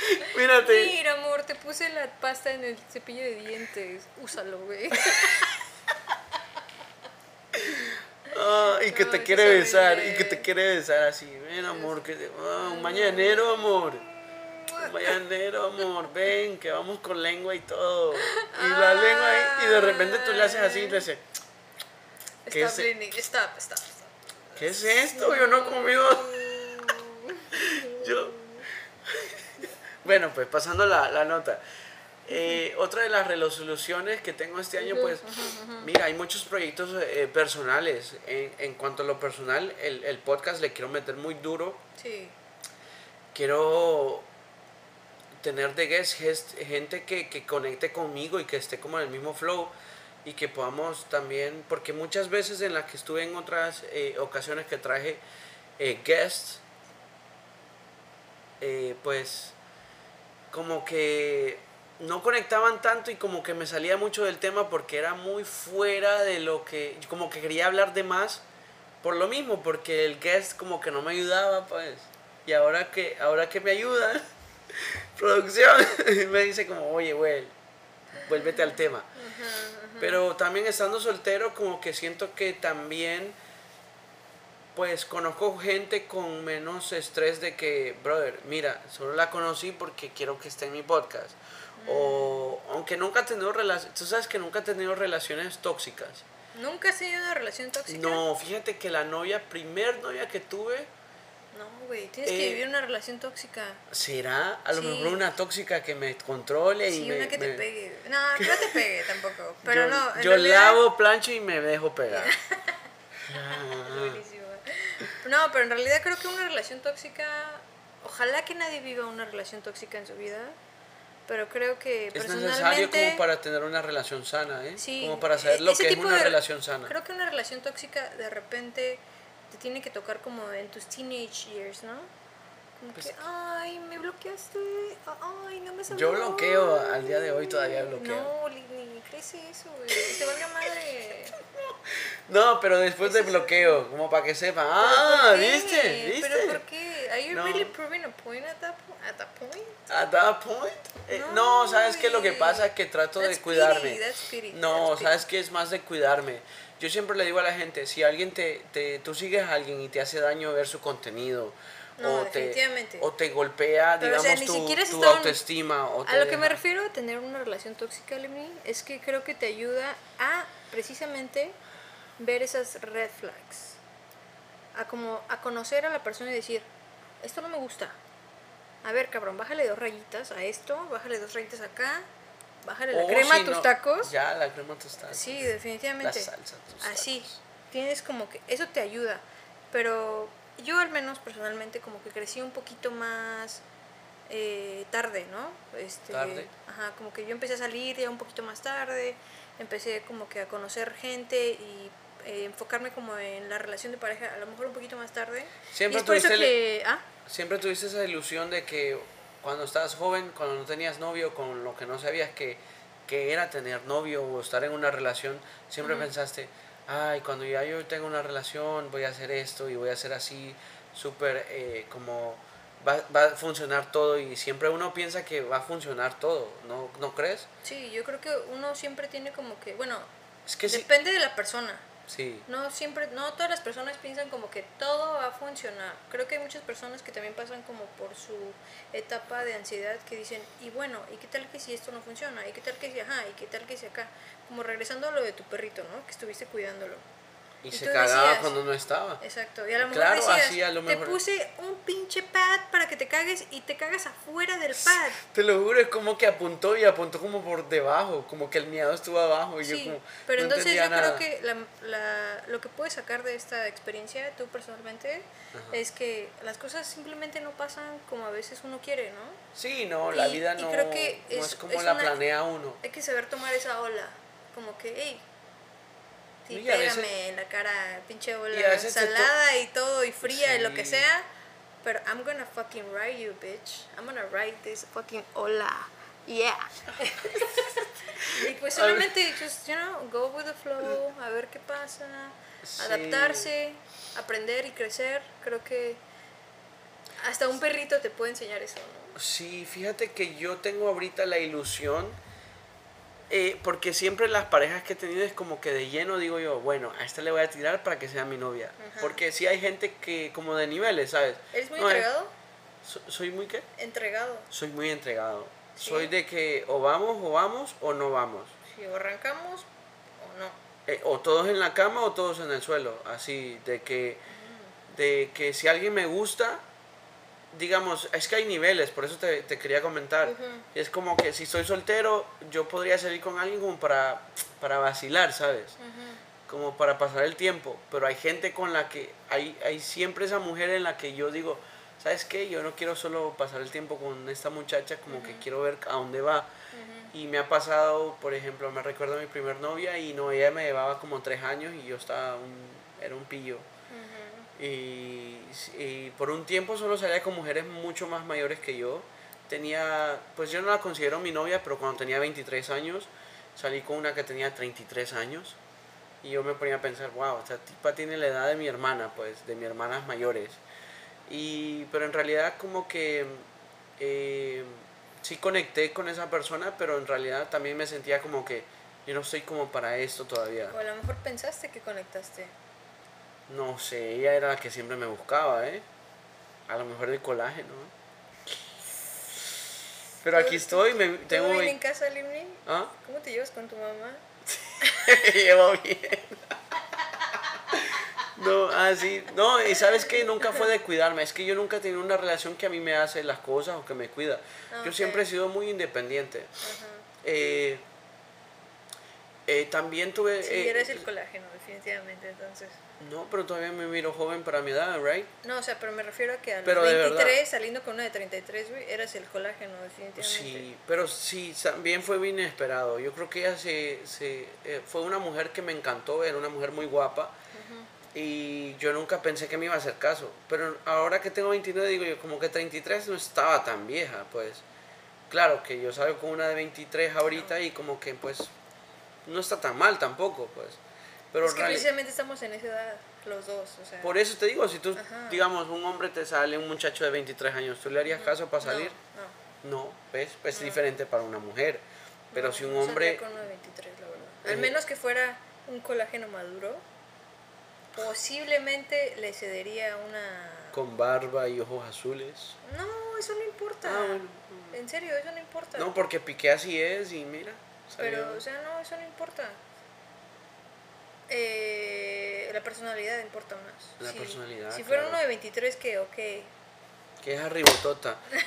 [LAUGHS] Mírate. Mira, amor, te puse la pasta en el cepillo de dientes. Úsalo, güey. [LAUGHS] Ah, y que te quiere es besar, y que te quiere besar así. Ven, amor, que te- ah, un mañanero, amor. Un [LAUGHS] mañanero, amor. Ven, que vamos con lengua y todo. Y la lengua ahí, y de repente tú le haces así y le dices, ¿Qué Stop, es- Lenny. Stop, stop, stop. ¿qué es esto? Yo no he comido. Yo. Bueno, pues pasando la, la nota. Eh, otra de las resoluciones que tengo este año, pues, mira, hay muchos proyectos eh, personales. En, en cuanto a lo personal, el, el podcast le quiero meter muy duro. Sí. Quiero tener de guest gente que, que conecte conmigo y que esté como en el mismo flow y que podamos también, porque muchas veces en las que estuve en otras eh, ocasiones que traje eh, guests, pues como que no conectaban tanto y como que me salía mucho del tema porque era muy fuera de lo que, como que quería hablar de más por lo mismo, porque el guest como que no me ayudaba, pues. Y ahora que, ahora que me ayudan, [LAUGHS] producción, [LAUGHS] me dice como, oye, güey, vuélvete al tema. Pero también estando soltero, como que siento que también, pues conozco gente con menos estrés de que, brother, mira, solo la conocí porque quiero que esté en mi podcast. O, aunque nunca he tenido relaciones, tú sabes que nunca he tenido relaciones tóxicas. ¿Nunca has tenido una relación tóxica? No, fíjate que la novia, primer novia que tuve, No, güey. Tienes Eh, que vivir una relación tóxica. será a lo Sí. mejor una tóxica que me controle y Sí, me, una que te me- pegue. No, que no te pegue tampoco. [LAUGHS] Pero yo, no, yo realidad- lavo, plancho y me dejo pegar. [LAUGHS] Buenísimo. [LAUGHS] No, pero en realidad creo que una relación tóxica. Ojalá que nadie viva una relación tóxica en su vida. Pero creo que Es personalmente. necesario como para tener una relación sana, ¿eh? Sí, como para saber e- lo que es una de- relación sana. Creo que una relación tóxica de repente te tiene que tocar como en tus teenage years, ¿no? Como Pues que, ay, me bloqueaste, ay, no me sabes. Yo bloqueo, al día de hoy todavía bloqueo. No, ni, ni crece eso, güey. Te valga madre. [LAUGHS] No, pero después de bloqueo, como para que sepan. ¿Pero Ah? ¿viste? ¿Viste? ¿Pero por qué? are you No. really proving a point at that, po- at that point? At that point. eh, no, No, ¿sabes qué? Lo que pasa es que trato de cuidarme. pity, that's pity, no, that's ¿sabes qué? Es más de cuidarme. Yo siempre le digo a la gente, si alguien te, te tú sigues a alguien y te hace daño ver su contenido, No, o, te, o te golpea, Pero, o digamos, sea, tu, autoestima. O A lo que me refiero a tener una relación tóxica, Lemmy, es que creo que te ayuda a precisamente ver esas red flags. A como a conocer a la persona y decir, esto no me gusta. A ver, cabrón, bájale dos rayitas a esto, bájale dos rayitas acá, bájale la O crema si a tus no- tacos. Ya, la crema a tus tacos. Sí, La definitivamente. salsa a tus Así, tacos. tienes como que eso te ayuda, pero yo al menos personalmente como que crecí un poquito más eh, tarde, ¿no? Este, ¿Tarde? Ajá, como que yo empecé a salir ya un poquito más tarde, empecé como que a conocer gente y eh, enfocarme como en la relación de pareja a lo mejor un poquito más tarde. Siempre y tuviste que... Ah, Siempre tuviste esa ilusión de que cuando estabas joven, cuando no tenías novio, con lo que no sabías que, que era tener novio o estar en una relación, siempre pensaste, ay, cuando ya yo tenga una relación voy a hacer esto y voy a hacer así, súper eh, como va, va a funcionar todo y siempre uno piensa que va a funcionar todo, ¿no, ¿no crees? sí, yo creo que uno siempre tiene como que, bueno, Es que sí, depende de la persona. Sí, No siempre, no todas las personas piensan como que todo va a funcionar. Creo que hay muchas personas que también pasan como por su etapa de ansiedad que dicen, y bueno, ¿y qué tal que si esto no funciona? ¿Y qué tal que si ajá? ¿Y qué tal que si acá? Como regresando a lo de tu perrito, ¿no? Que estuviste cuidándolo. Y y se cagaba decías- cuando no estaba. Exacto. Y a lo mejor Claro, decías, así a lo te mejor- puse un pinche pad para que te cagues y te cagas afuera del pad. Te lo juro, es como que apuntó y apuntó como por debajo, como que el miedo estuvo abajo y yo Sí, como pero no entonces yo nada. creo que la, la- lo que puedes sacar de esta experiencia, tú personalmente, es que las cosas simplemente no pasan como a veces uno quiere, ¿no? Sí, no, la Y- vida y no, creo que no es- es como es la una- planea uno. Hay que saber tomar esa ola, como que, hey, Y veces- pégame en la cara, pinche y a ola veces te to- salada y todo, y fría y lo que sea, pero I'm gonna fucking ride you, bitch. I'm gonna ride this fucking ola. Yeah. [LAUGHS] y pues solamente, just, you know, go with the flow, a ver qué pasa, Sí. adaptarse, aprender y crecer. Creo que hasta un perrito te puede enseñar eso, ¿no? Sí, fíjate que yo tengo ahorita la ilusión, eh, porque siempre las parejas que he tenido es como que de lleno digo yo, bueno, a esta le voy a tirar para que sea mi novia. Ajá. Porque sí hay gente que como de niveles, ¿sabes? ¿Eres muy No, eh, entregado? so- ¿Soy muy qué? Entregado. Soy muy entregado. Sí. Soy de que o vamos o vamos o no vamos. Si arrancamos o no. Eh, o todos en la cama o todos en el suelo. Así, de que, de que si alguien me gusta, digamos, es que hay niveles, por eso te, te quería comentar. Ujú. Es como que si estoy soltero, yo podría salir con alguien como para, para vacilar, ¿sabes? Como para pasar el tiempo. Pero hay gente con la que, hay, hay siempre esa mujer en la que yo digo, ¿sabes qué? Yo no quiero solo pasar el tiempo con esta muchacha, como que quiero ver a dónde va. Y me ha pasado, por ejemplo, me recuerdo a mi primer novia y no, ella me llevaba como tres años y yo estaba un, era un pillo. Y, y por un tiempo solo salía con mujeres mucho más mayores que yo. Tenía, pues yo no la considero mi novia, pero cuando tenía 23 años salí con una que tenía 33 años. Y yo me ponía a pensar, wow, esta tipa tiene la edad de mi hermana, pues, de mis hermanas mayores. Y, pero en realidad como que eh, sí conecté con esa persona, pero en realidad también me sentía como que yo no estoy como para esto todavía. O a lo mejor pensaste que conectaste. No sé, ella era la que siempre me buscaba, ¿eh? A lo mejor el colágeno. Pero aquí estoy, me tengo... ¿Todo bien vein- en casa, Limni? ¿Ah? ¿Cómo te llevas con tu mamá? Me [LAUGHS] llevo bien. No, así, no, y sabes que nunca fue de cuidarme, es que yo nunca he tenido una relación que a mí me hace las cosas o que me cuida. Yo Ok. siempre he sido muy independiente. Eh, eh, también tuve... Sí, eh, eres el colágeno, definitivamente, entonces. No, pero todavía me miro joven para mi edad, ¿right? No, o sea, pero me refiero a que a Pero de 23, verdad. saliendo con una de 33, güey, eras el colágeno, definitivamente. Sí, pero sí, también fue bien inesperado. Yo creo que ella se, se, eh, fue una mujer que me encantó, era una mujer muy guapa. Y yo nunca pensé que me iba a hacer caso. Pero ahora que tengo 29, digo yo, como que 33 no estaba tan vieja, pues. Claro que yo salgo con una de 23 ahorita y como que pues no está tan mal tampoco, pues. Pero es que precisamente estamos en esa edad, los dos, o sea. Por eso te digo, si tú, Ajá. digamos, un hombre te sale, un muchacho de 23 años, ¿tú le harías caso para No, salir? No, No, ¿ves? Pues es diferente para una mujer. Pero no, si un no hombre... con uno de 23, la verdad. Al Eh. menos que fuera un colágeno maduro, posiblemente le cedería una... con barba y ojos azules. No, eso no importa. Ah, bueno. En serio, eso no importa. No, porque Piqué así es y mira. Pero, o sea, no, eso no importa. Eh, la personalidad importa más. La personalidad, Si fuera claro. uno de 23, que ok. [LAUGHS] que es arribotota. [LAUGHS]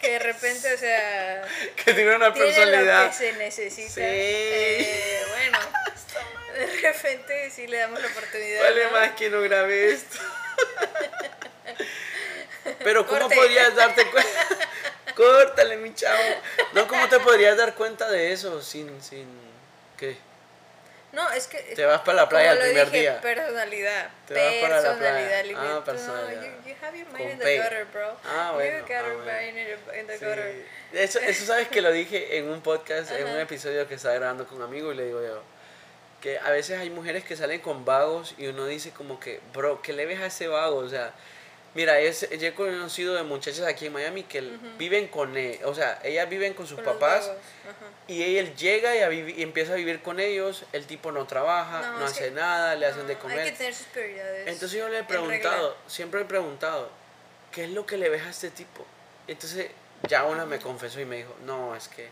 Que de repente, o sea, [LAUGHS] que tiene una tiene lo personalidad. que se necesita. Sí. Eh, bueno, de repente sí le damos la oportunidad. Vale ¿no? más que no grabé esto. Pero ¿cómo Corte. podrías darte cuenta? Córtale, mi chavo. No, ¿cómo te podrías dar cuenta de eso sin, sin, qué? No, es que. Te vas para la playa el primer dije, día. Personalidad. Te vas para la personalidad. playa. Ah, no, personalidad. you, you have your Con mind in the gutter, bro. Ah, You bueno, got ah, your bueno. mind in the, the Sí. gutter. Eso, eso sabes que lo dije en un podcast, en un episodio que estaba grabando con un amigo y le digo yo, que a veces hay mujeres que salen con vagos y uno dice como que, bro, ¿qué le ves a ese vago? O sea, mira, es, yo he conocido de muchachas aquí en Miami que viven con él, o sea, ellas viven con sus Con papás y él llega y, a vivi- y empieza a vivir con ellos, el tipo no trabaja, no, hace nada, le hacen de comer. Hay que tener sus prioridades. Entonces yo le he preguntado, siempre he preguntado, ¿qué es lo que le ves a este tipo? Entonces ya una me confesó y me dijo, no, es que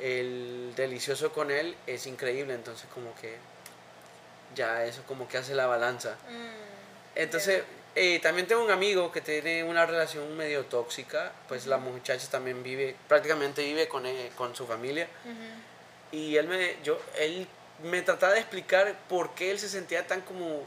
el delicioso con él es increíble, entonces como que ya eso como que hace la balanza. Mm, Entonces eh, también tengo un amigo que tiene una relación medio tóxica, pues la muchacha también vive, prácticamente vive con, él- con su familia. Ujú. Y él me, yo, él me trataba de explicar por qué él se sentía tan como,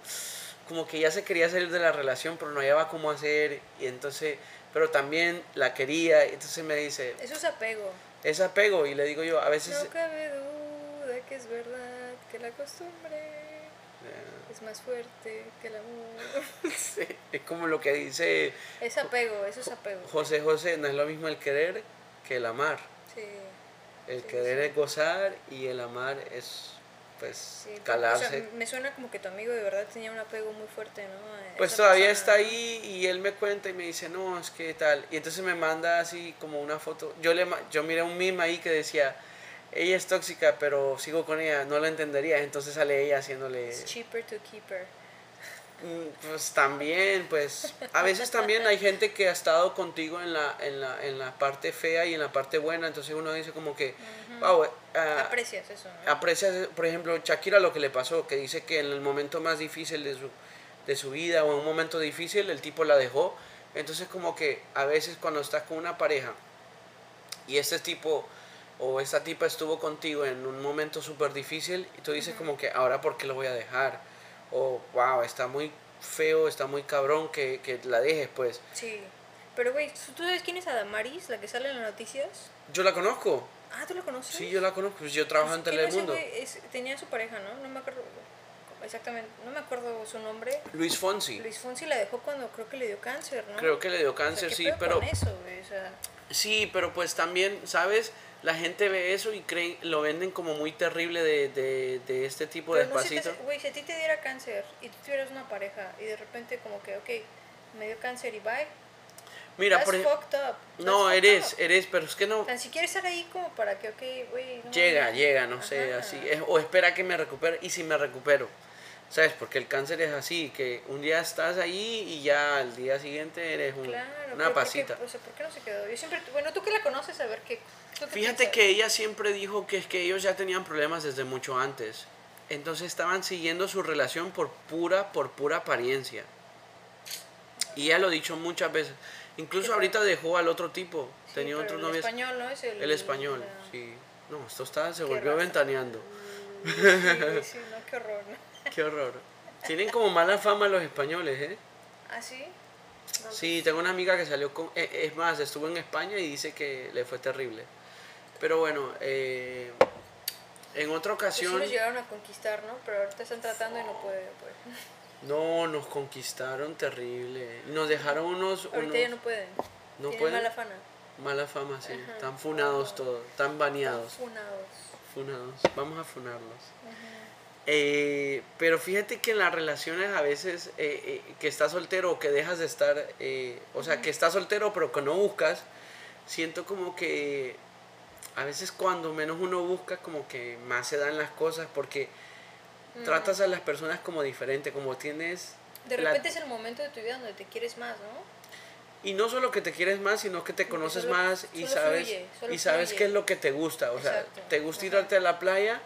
como que ya se quería salir de la relación, pero no hallaba cómo hacer. Y entonces, pero también la quería. y Entonces me dice, Eso es apego. es apego. Y le digo yo, a veces... No cabe duda que es verdad que la costumbre es más fuerte que el amor. [LAUGHS] sí, es como lo que dice Es apego, eso es apego. José José, no es lo mismo el querer que el amar. Sí. El Sí, querer sí. es gozar y el amar es, pues, Sí, pero, calarse. o sea, me suena como que tu amigo de verdad tenía un apego muy fuerte, ¿no? Pues esa todavía persona, está ahí y él me cuenta y me dice, no, es que tal. Y entonces me manda así como una foto. Yo, le, yo miré un meme ahí que decía, ella es tóxica, pero sigo con ella, no la entendería. Entonces sale ella haciéndole... It's cheaper to keep her. Mm, Pues también, pues a veces también hay gente que ha estado contigo en la, en la, en la parte fea y en la parte buena, entonces uno dice como que, wow, ah, Aprecias eso, ¿no? aprecias, por ejemplo, Shakira lo que le pasó, que dice que en el momento más difícil de su, de su vida o en un momento difícil el tipo la dejó. Entonces como que a veces cuando estás con una pareja y este tipo o esta tipa estuvo contigo en un momento súper difícil y tú dices como que ahora por qué lo voy a dejar. O wow, está muy feo, está muy cabrón que, que la dejes pues. Sí. Pero, güey, ¿tú sabes quién es Adamaris, la que sale en las noticias? Yo la conozco, Ah, ¿tú la conoces? sí, yo la conozco, pues yo trabajo en ¿Quién es ese Telemundo. Es- tenía su pareja, ¿no? No me acuerdo exactamente, no me acuerdo su nombre. Luis Fonsi. Luis Fonsi la dejó cuando creo que le dio cáncer, ¿no? Creo que le dio O sea, cáncer, ¿qué sí, pero con eso, güey? O sea, Sí, pero pues también, ¿sabes? La gente ve eso y creen, lo venden como muy terrible de, de, de este tipo de pero no te despacito. hace- güey, si a ti te diera cáncer y tú tuvieras una pareja y de repente como que, ok, me dio cáncer y bye, Mira, that's por ejemplo, fucked up. no, fucked eres, up. eres, pero es que no Tan siquiera estar ahí como para que, ok, güey, no llega, llega, no sé, Ajá. así. es- o espera que me recupere y si me recupero. ¿Sabes? Porque el cáncer es así, que un día estás ahí y ya al día siguiente eres un- Claro, una pero ¿por qué- pasita. o sea, ¿por qué no se quedó? Yo siempre, bueno, tú que la conoces, a ver qué. ¿tú qué Fíjate piensas? que ella siempre dijo que es que ellos ya tenían problemas desde mucho antes. Entonces estaban siguiendo su relación por pura, por pura apariencia. Y ella lo ha dicho muchas veces. Incluso Sí, ahorita dejó al otro tipo. Sí, Tenía pero otros el español, ¿no? Es el, El español, la- sí. No, esto está, se volvió raza. ventaneando. Sí, güey, sí, no, qué horror. ¿no? Qué horror. Tienen como mala fama los españoles, ¿eh? ¿Ah, sí? No, Sí, tengo una amiga que salió con... eh, Es más, estuvo en España y dice que le fue terrible. Pero bueno, eh, en otra pues sí ocasión... los llegaron a conquistar, ¿no? Pero ahorita están tratando y no puede, pues. No, nos conquistaron terrible. Nos dejaron unos... Ahorita unos ya no pueden. no Tienen pueden. mala fama. Mala fama, sí. Ajá. Están funados todos. Están baneados. Están funados. Funados. Vamos a funarlos. Ajá. Eh, pero fíjate que en las relaciones a veces eh, eh, que estás soltero o que dejas de estar, o sea, que estás soltero pero que no buscas, siento como que a veces cuando menos uno busca como que más se dan las cosas porque tratas a las personas como diferente, como tienes... De repente es el momento de tu vida donde te quieres más, ¿no? Y no solo que te quieres más, sino que te conoces más y sabes y sabes qué es lo que te gusta. O sea, te gusta irte a la playa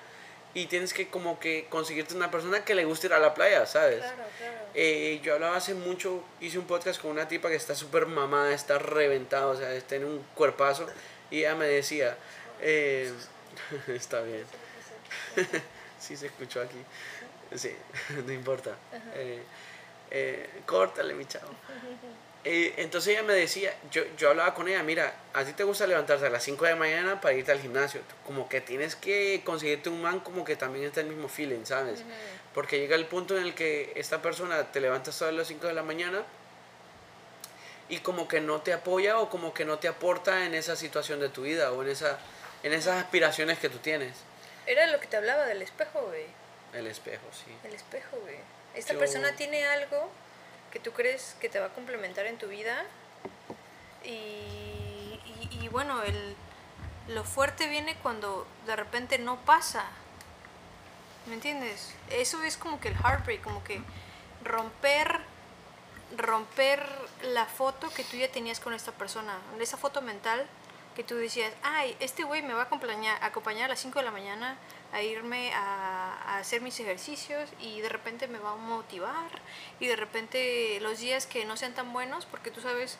y tienes que como que conseguirte una persona que le guste ir a la playa, ¿sabes? Claro, claro. Eh, yo hablaba hace mucho, hice un podcast con una tipa que está súper mamada, está reventada, o sea, tiene un cuerpazo. Y ella me decía, eh, [LAUGHS] está bien. [LAUGHS] sí se escuchó aquí. Sí, [LAUGHS] no importa. Eh, eh, córtale, mi chavo. Eh, entonces ella me decía, yo, yo hablaba con ella, mira, a ti te gusta levantarte a las 5 de la mañana para irte al gimnasio. Como que tienes que conseguirte un man como que también está el mismo feeling, ¿sabes? Porque llega el punto en el que esta persona te levantas a las 5 de la mañana y como que no te apoya o como que no te aporta en esa situación de tu vida o en, esa, en esas aspiraciones que tú tienes. Era lo que te hablaba del espejo, güey. El espejo, sí. El espejo, güey. Esta persona tiene algo que tú crees que te va a complementar en tu vida. Y, bueno, el, lo fuerte viene cuando de repente no pasa. ¿Me entiendes? Eso es como que el heartbreak, como que romper romper la foto que tú ya tenías con esta persona, esa foto mental que tú decías, ay, este güey me va a acompañar, acompañar a las 5 de la mañana a irme a, hacer mis ejercicios y de repente me va a motivar y de repente los días que no sean tan buenos, porque tú sabes,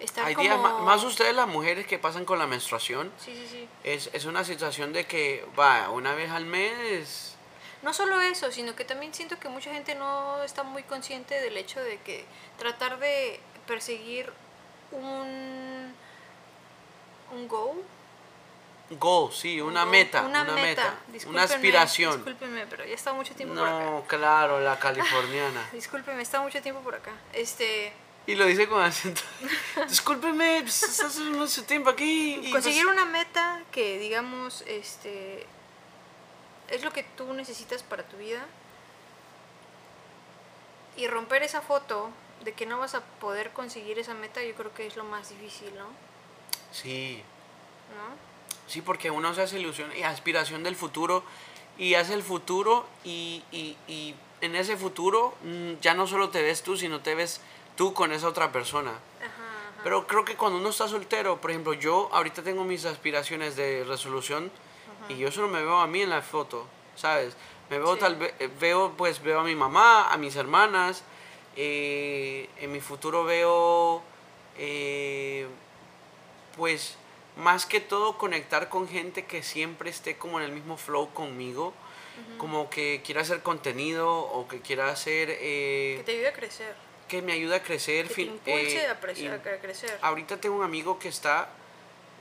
estar Hay días, más ustedes las mujeres que pasan con la menstruación, sí, sí, sí. Es, es una situación de que, va, una vez al mes... No solo eso, sino que también siento que mucha gente no está muy consciente del hecho de que tratar de perseguir un, un goal Goal, sí, una meta. Una, meta, una aspiración. Discúlpeme, pero ya está mucho tiempo por acá. No, claro, la [LAUGHS] californiana. discúlpeme, está mucho tiempo por acá. Este. Y lo dice con acento. [LAUGHS] discúlpeme, pues, estás mucho tiempo aquí. Y Conseguir pues una meta que, digamos, este. Es lo que tú necesitas para tu vida. Y romper esa foto de que no vas a poder conseguir esa meta, yo creo que es lo más difícil, ¿no? Sí. ¿No? Sí, porque uno se hace ilusión y aspiración del futuro y hace el futuro y, y, y en ese futuro mm, ya no solo te ves tú, sino te ves tú con esa otra persona. Pero creo que cuando uno está soltero, por ejemplo, yo ahorita tengo mis aspiraciones de resolución y yo solo me veo a mí en la foto, ¿sabes? Me veo tal vez, eh, veo, pues veo a mi mamá, a mis hermanas, eh, en mi futuro veo, eh, pues, más que todo conectar con gente que siempre esté como en el mismo flow conmigo, como que quiera hacer contenido o que quiera hacer... Eh, que te ayude a crecer. Que me ayude a crecer. Que te impulse eh, a, crecer. Ahorita tengo un amigo que está,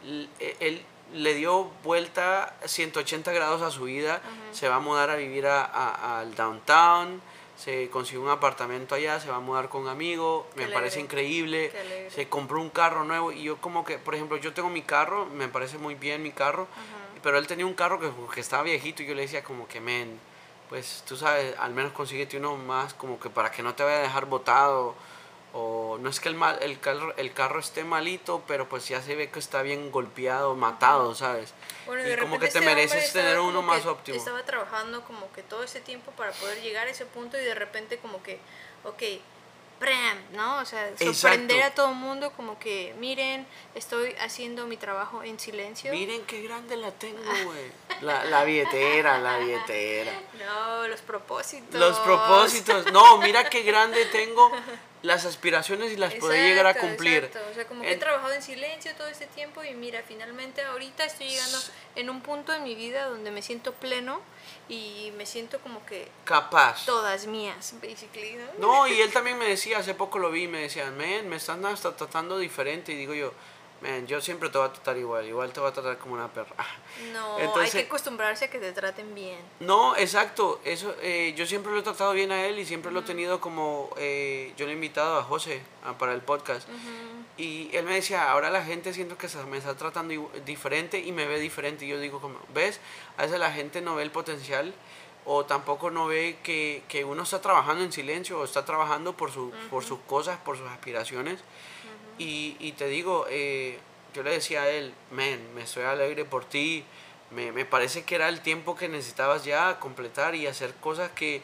eh, él le dio vuelta 180 grados a su vida, se va a mudar a vivir al downtown se consiguió un apartamento allá, se va a mudar con un amigo, me parece increíble, se compró un carro nuevo y yo como que, por ejemplo, yo tengo mi carro, me parece muy bien mi carro, pero él tenía un carro que, que, estaba viejito y yo le decía como que, men, pues tú sabes, al menos consíguete uno más como que para que no te vaya a dejar botado o no es que el, mal, el, carro, el carro esté malito, pero pues ya se ve que está bien golpeado, matado, ¿sabes? y como que te mereces tener uno más óptimo. Estaba trabajando como que todo ese tiempo para poder llegar a ese punto y de repente como que, ok, ¡pram! ¿no? O sea, sorprender a todo el mundo como que, miren, estoy haciendo mi trabajo en silencio. Miren qué grande la tengo, güey. La, la billetera, la billetera. [LAUGHS] No, los propósitos. Los propósitos. No, mira qué grande tengo las aspiraciones y las poder llegar a cumplir. Exacto. O sea, como que he trabajado en silencio todo este tiempo y mira, finalmente ahorita estoy llegando en un punto en mi vida donde me siento pleno y me siento como que capaz todas mías basically ¿no? y él también me decía hace poco lo vi me decía men me están hasta tratando diferente y digo yo men yo siempre te voy a tratar igual igual te voy a tratar como una perra [LAUGHS] no Entonces, hay que acostumbrarse a que te traten bien no exacto eso eh, yo siempre lo he tratado bien a él y siempre lo he tenido como eh, yo le he invitado a José para el podcast y él me decía, ahora la gente siento que se me está tratando diferente y me ve diferente. Y yo digo, como, ¿ves? A veces la gente no ve el potencial, o tampoco no ve que, que uno está trabajando en silencio o está trabajando por, su, por sus cosas, por sus aspiraciones. Y, y te digo, eh, yo le decía a él, men, me estoy alegre por ti, me, me parece que era el tiempo que necesitabas ya completar y hacer cosas que,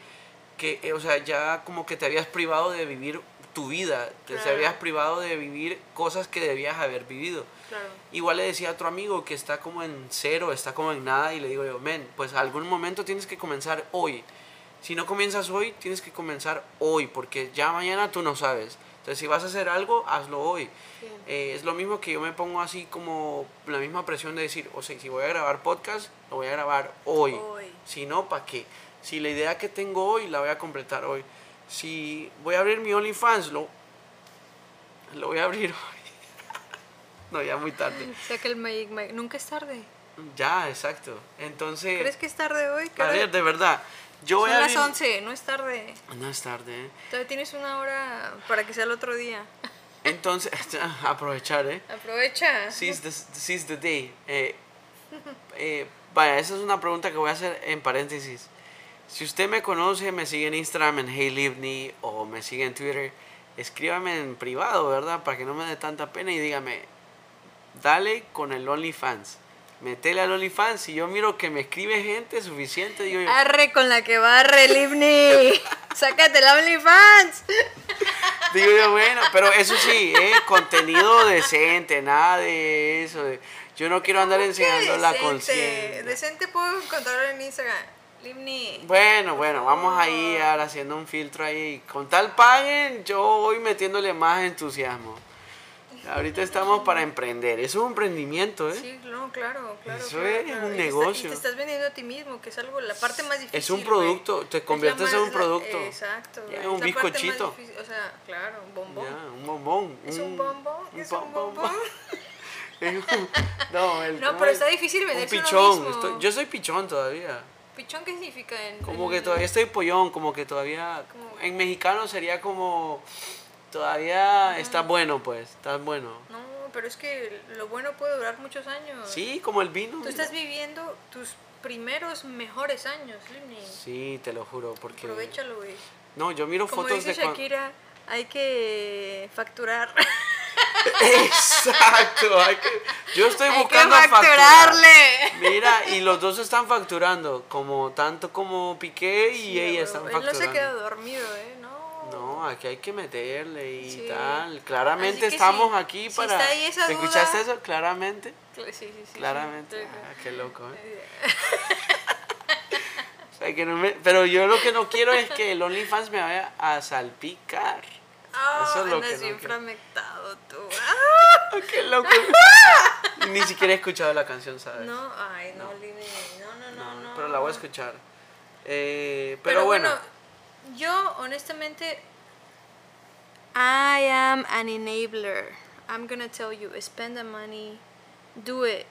que eh, o sea, ya como que te habías privado de vivir tu vida, te, habías privado de vivir cosas que debías haber vivido. Claro. Igual le decía a otro amigo que está como en cero, está como en nada, y le digo yo, men, pues algún momento tienes que comenzar hoy. Si no comienzas hoy, tienes que comenzar hoy, porque ya mañana tú no sabes. Entonces, si vas a hacer algo, hazlo hoy. Eh, es lo mismo que yo me pongo así como la misma presión de decir, o sea, si voy a grabar podcast, lo voy a grabar hoy. Hoy. Si no, ¿para qué? Si la idea que tengo hoy, la voy a completar hoy. Si voy a abrir mi OnlyFans, lo, lo voy a abrir [LAUGHS] hoy. no, ya muy tarde. [LAUGHS] Saca el Magic Mike. Nunca es tarde. Ya, exacto. Entonces, ¿Crees que es tarde hoy? ¿Qué a ver, de verdad, yo voy Son a las abrir... 11, no es tarde. No es tarde, ¿eh? Todavía tienes una hora para que sea el otro día. Entonces, [LAUGHS] aprovechar, ¿eh? Aprovecha. Seize the, seize the day. Eh, eh, vaya, esa es una pregunta que voy a hacer en paréntesis. Si usted me conoce, me sigue en Instagram en Hey Livni o me sigue en Twitter, escríbame en privado, ¿verdad? Para que no me dé tanta pena y dígame, dale con el OnlyFans. Metele al OnlyFans. Si yo miro que me escribe gente suficiente, digo yo, Arre con la que barre, Livni. [LAUGHS] Sácate la OnlyFans. Digo yo, bueno, pero eso sí, ¿eh? contenido decente, nada de eso. de- yo no quiero andar enseñando la conciencia. Decente puedo encontrarlo en Instagram. Livni. Bueno, bueno, vamos ahí ahora haciendo un filtro ahí. Con tal paguen, yo voy metiéndole más entusiasmo. Ahorita estamos para emprender. Eso es un emprendimiento, ¿eh? Sí, no, claro, claro. Eso claro, es claro. un negocio. Y te estás vendiendo a ti mismo, que es algo, la parte más difícil. Es un producto, te conviertes en un la- producto. exacto. Ya, un bizcochito. difícil, O sea, claro, un bombón. Ya, un bombón. ¿Es un bombón? ¿Es un bombón? [LAUGHS] [LAUGHS] no, el, No, ¿cómo pero es? está difícil Un venderse uno pichón. mismo. estoy- yo soy pichón todavía. ¿Pichón qué significa en...? Como en- que todavía estoy pollón, como que todavía... Como- En mexicano sería como... Todavía está bueno, pues, está bueno. No, pero es que lo bueno puede durar muchos años. Sí, como el vino. Tú mira. estás viviendo tus primeros mejores años, Livni. Sí, te lo juro, porque... Aprovechalo, güey. No, yo miro Como fotos dice de... Shakira, hay que facturar. Exacto, hay que... Yo estoy hay que buscando facturar. facturarle. Mira, y los dos están facturando, como tanto como Piqué y Sí, ella güey, están Él no facturando. se queda dormido, ¿eh? No. No, aquí hay que meterle y Sí. tal. Claramente estamos aquí si para... está ahí ¿Escuchaste eso? Claramente. Cla- Sí, sí, sí. Claramente. Ah, qué loco, ¿eh? [LAUGHS] O sea, que no me- Pero yo lo que no quiero es que el OnlyFans me vaya a salpicar. Eso es lo que no bien fragmentado tú. Ah, [LAUGHS] ¡Qué loco! [LAUGHS] Ni siquiera he escuchado la canción, ¿sabes? no, ay, no, Livni. No, no, no, no. Pero la voy a escuchar. Eh, pero, Pero, bueno, bueno, yo honestamente, I am an enabler. I'm gonna tell you, spend the money, do it,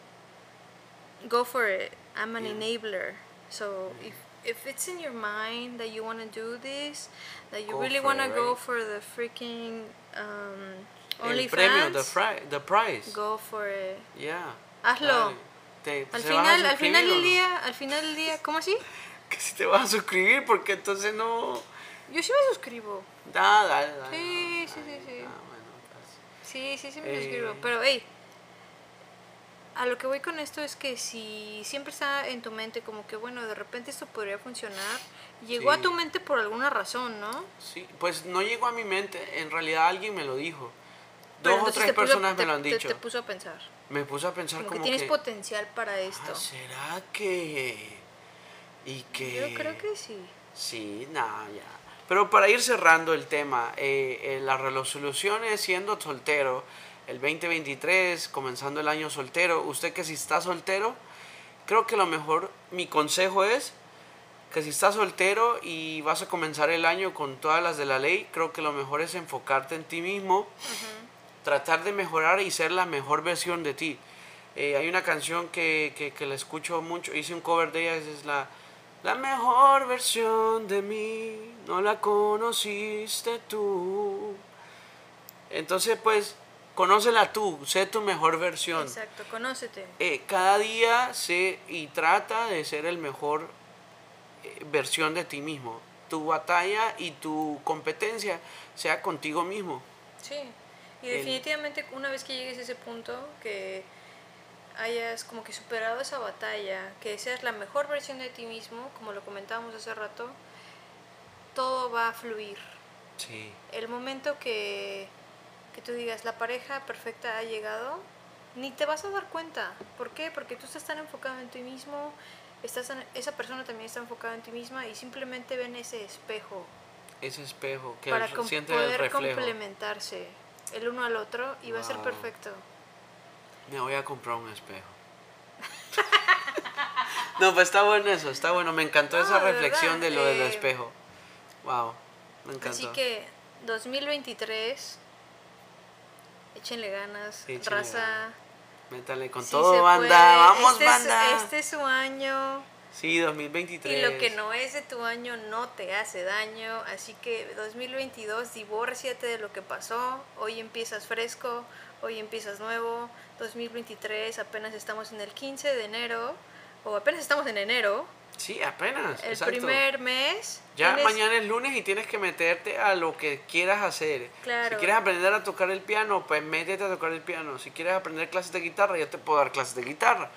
go for it. I'm an Yeah. enabler. So if if it's in your mind that you want to do this, that you Go really want to it, go for the freaking um, el premio, the, fri- the prize. go for it. Yeah. Hazlo. Te- Al ¿se van a final, al final del no? día, al final del día, ¿cómo así? [LAUGHS] Que si te vas a suscribir, porque entonces no. Yo sí me suscribo. Da, dale, dale. Sí, no, sí, sí, dale. sí. Ah, bueno. Sí, sí, sí me Eh. suscribo. Pero, hey, a lo que voy con esto es que si siempre está en tu mente como que, bueno, de repente esto podría funcionar, llegó a tu mente por alguna razón, ¿no? Sí, pues no llegó a mi mente. En realidad alguien me lo dijo. Pero Dos o tres te puso- personas te- me lo han te- dicho. Te, puso a pensar. Me puse a pensar Como, como, que tienes que, potencial para esto. "Ah, ¿Será que...? Y que... Yo creo que sí. Sí, nada, ya. Pero para ir cerrando el tema, eh, eh, las resoluciones siendo soltero, el 2023, comenzando el año soltero, usted que si está soltero, creo que lo mejor, mi consejo es que si estás soltero y vas a comenzar el año con todas las de la ley, creo que lo mejor es enfocarte en ti mismo, tratar de mejorar y ser la mejor versión de ti. Eh, hay una canción que, que, que la escucho mucho, hice un cover de ella, es la, la mejor versión de mí, no la conociste tú. Entonces, pues, conócela tú, sé tu mejor versión. Exacto, conócete. Eh, cada día sé y trata de ser el mejor eh, versión de ti mismo. Tu batalla y tu competencia sea contigo mismo. Sí, y definitivamente una vez que llegues a ese punto, que hayas como que superado esa batalla, que seas la mejor versión de ti mismo, como lo comentábamos hace rato, todo va a fluir. Sí. El momento que, que tú digas, la pareja perfecta ha llegado, ni te vas a dar cuenta. ¿Por qué? Porque tú estás tan enfocado en ti mismo, estás en- esa persona también está enfocada en ti misma y simplemente ven ese espejo Ese espejo que para el- com- el poder reflejo. complementarse el uno al otro y va a ser perfecto. Me voy a comprar un espejo. [LAUGHS] no, pues está bueno eso, está bueno. Me encantó No, esa de reflexión verdad, de lo del eh, espejo. Wow, me encantó. Así que 2023, échenle ganas, Échenle raza. ganas. Métale con sí todo, banda. puede. Vamos, este banda. Es, este es su año. Sí, 2023. Y lo que no es de tu año no te hace daño. Así que 2022, divórciate de lo que pasó. Hoy empiezas fresco, hoy empiezas nuevo. 2023, apenas estamos en el 15 de enero, o apenas estamos en enero, Sí, apenas. el exacto. primer mes. Ya tienes- mañana es lunes y tienes que meterte a lo que quieras hacer. Claro. Si quieres aprender a tocar el piano, pues métete a tocar el piano. Si quieres aprender clases de guitarra, yo te puedo dar clases de guitarra.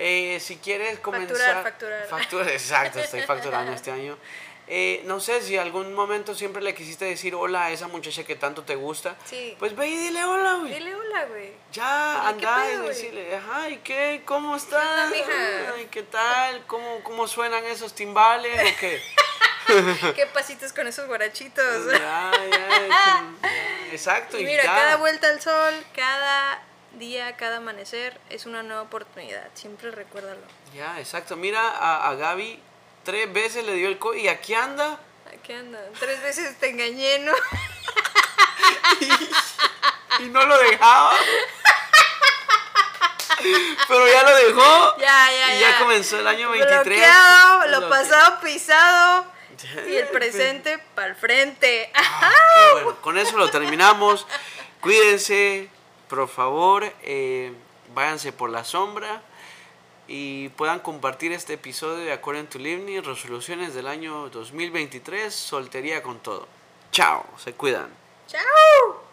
Eh, si quieres comenzar... facturar. Factura, exacto, estoy facturando este año. [LAUGHS] Eh, no sé si algún momento siempre le quisiste decir hola a esa muchacha que tanto te gusta. Sí. Pues ve y dile hola, güey. Dile hola, güey. Ya, ¿qué anda y decirle, ajá, ¿y qué? ¿Cómo estás? onda, mija? Ay, ¿Qué tal? ¿Cómo, ¿Cómo suenan esos timbales o qué? [LAUGHS] ¿Qué pasitos con esos guarachitos? ya, ya, exacto. Y Y mira, ya. cada vuelta al sol, cada día, cada amanecer es una nueva oportunidad. Siempre recuérdalo. Ya, exacto. Mira, a, a Gaby tres veces le dio el co y aquí anda. Aquí anda. Tres veces te engañé, ¿no? [LAUGHS] Y no lo dejaba. Pero ya lo dejó. Ya, ya, y ya. ya comenzó el año 23. Bloqueado, lo Bloque- pasado pisado y el presente para el frente. Ah, bueno, con eso lo terminamos. Cuídense, por favor, eh, váyanse por la sombra y puedan compartir este episodio de According to Livni, resoluciones del año 2023, soltería con todo. Chao, se cuidan. ¡Chao!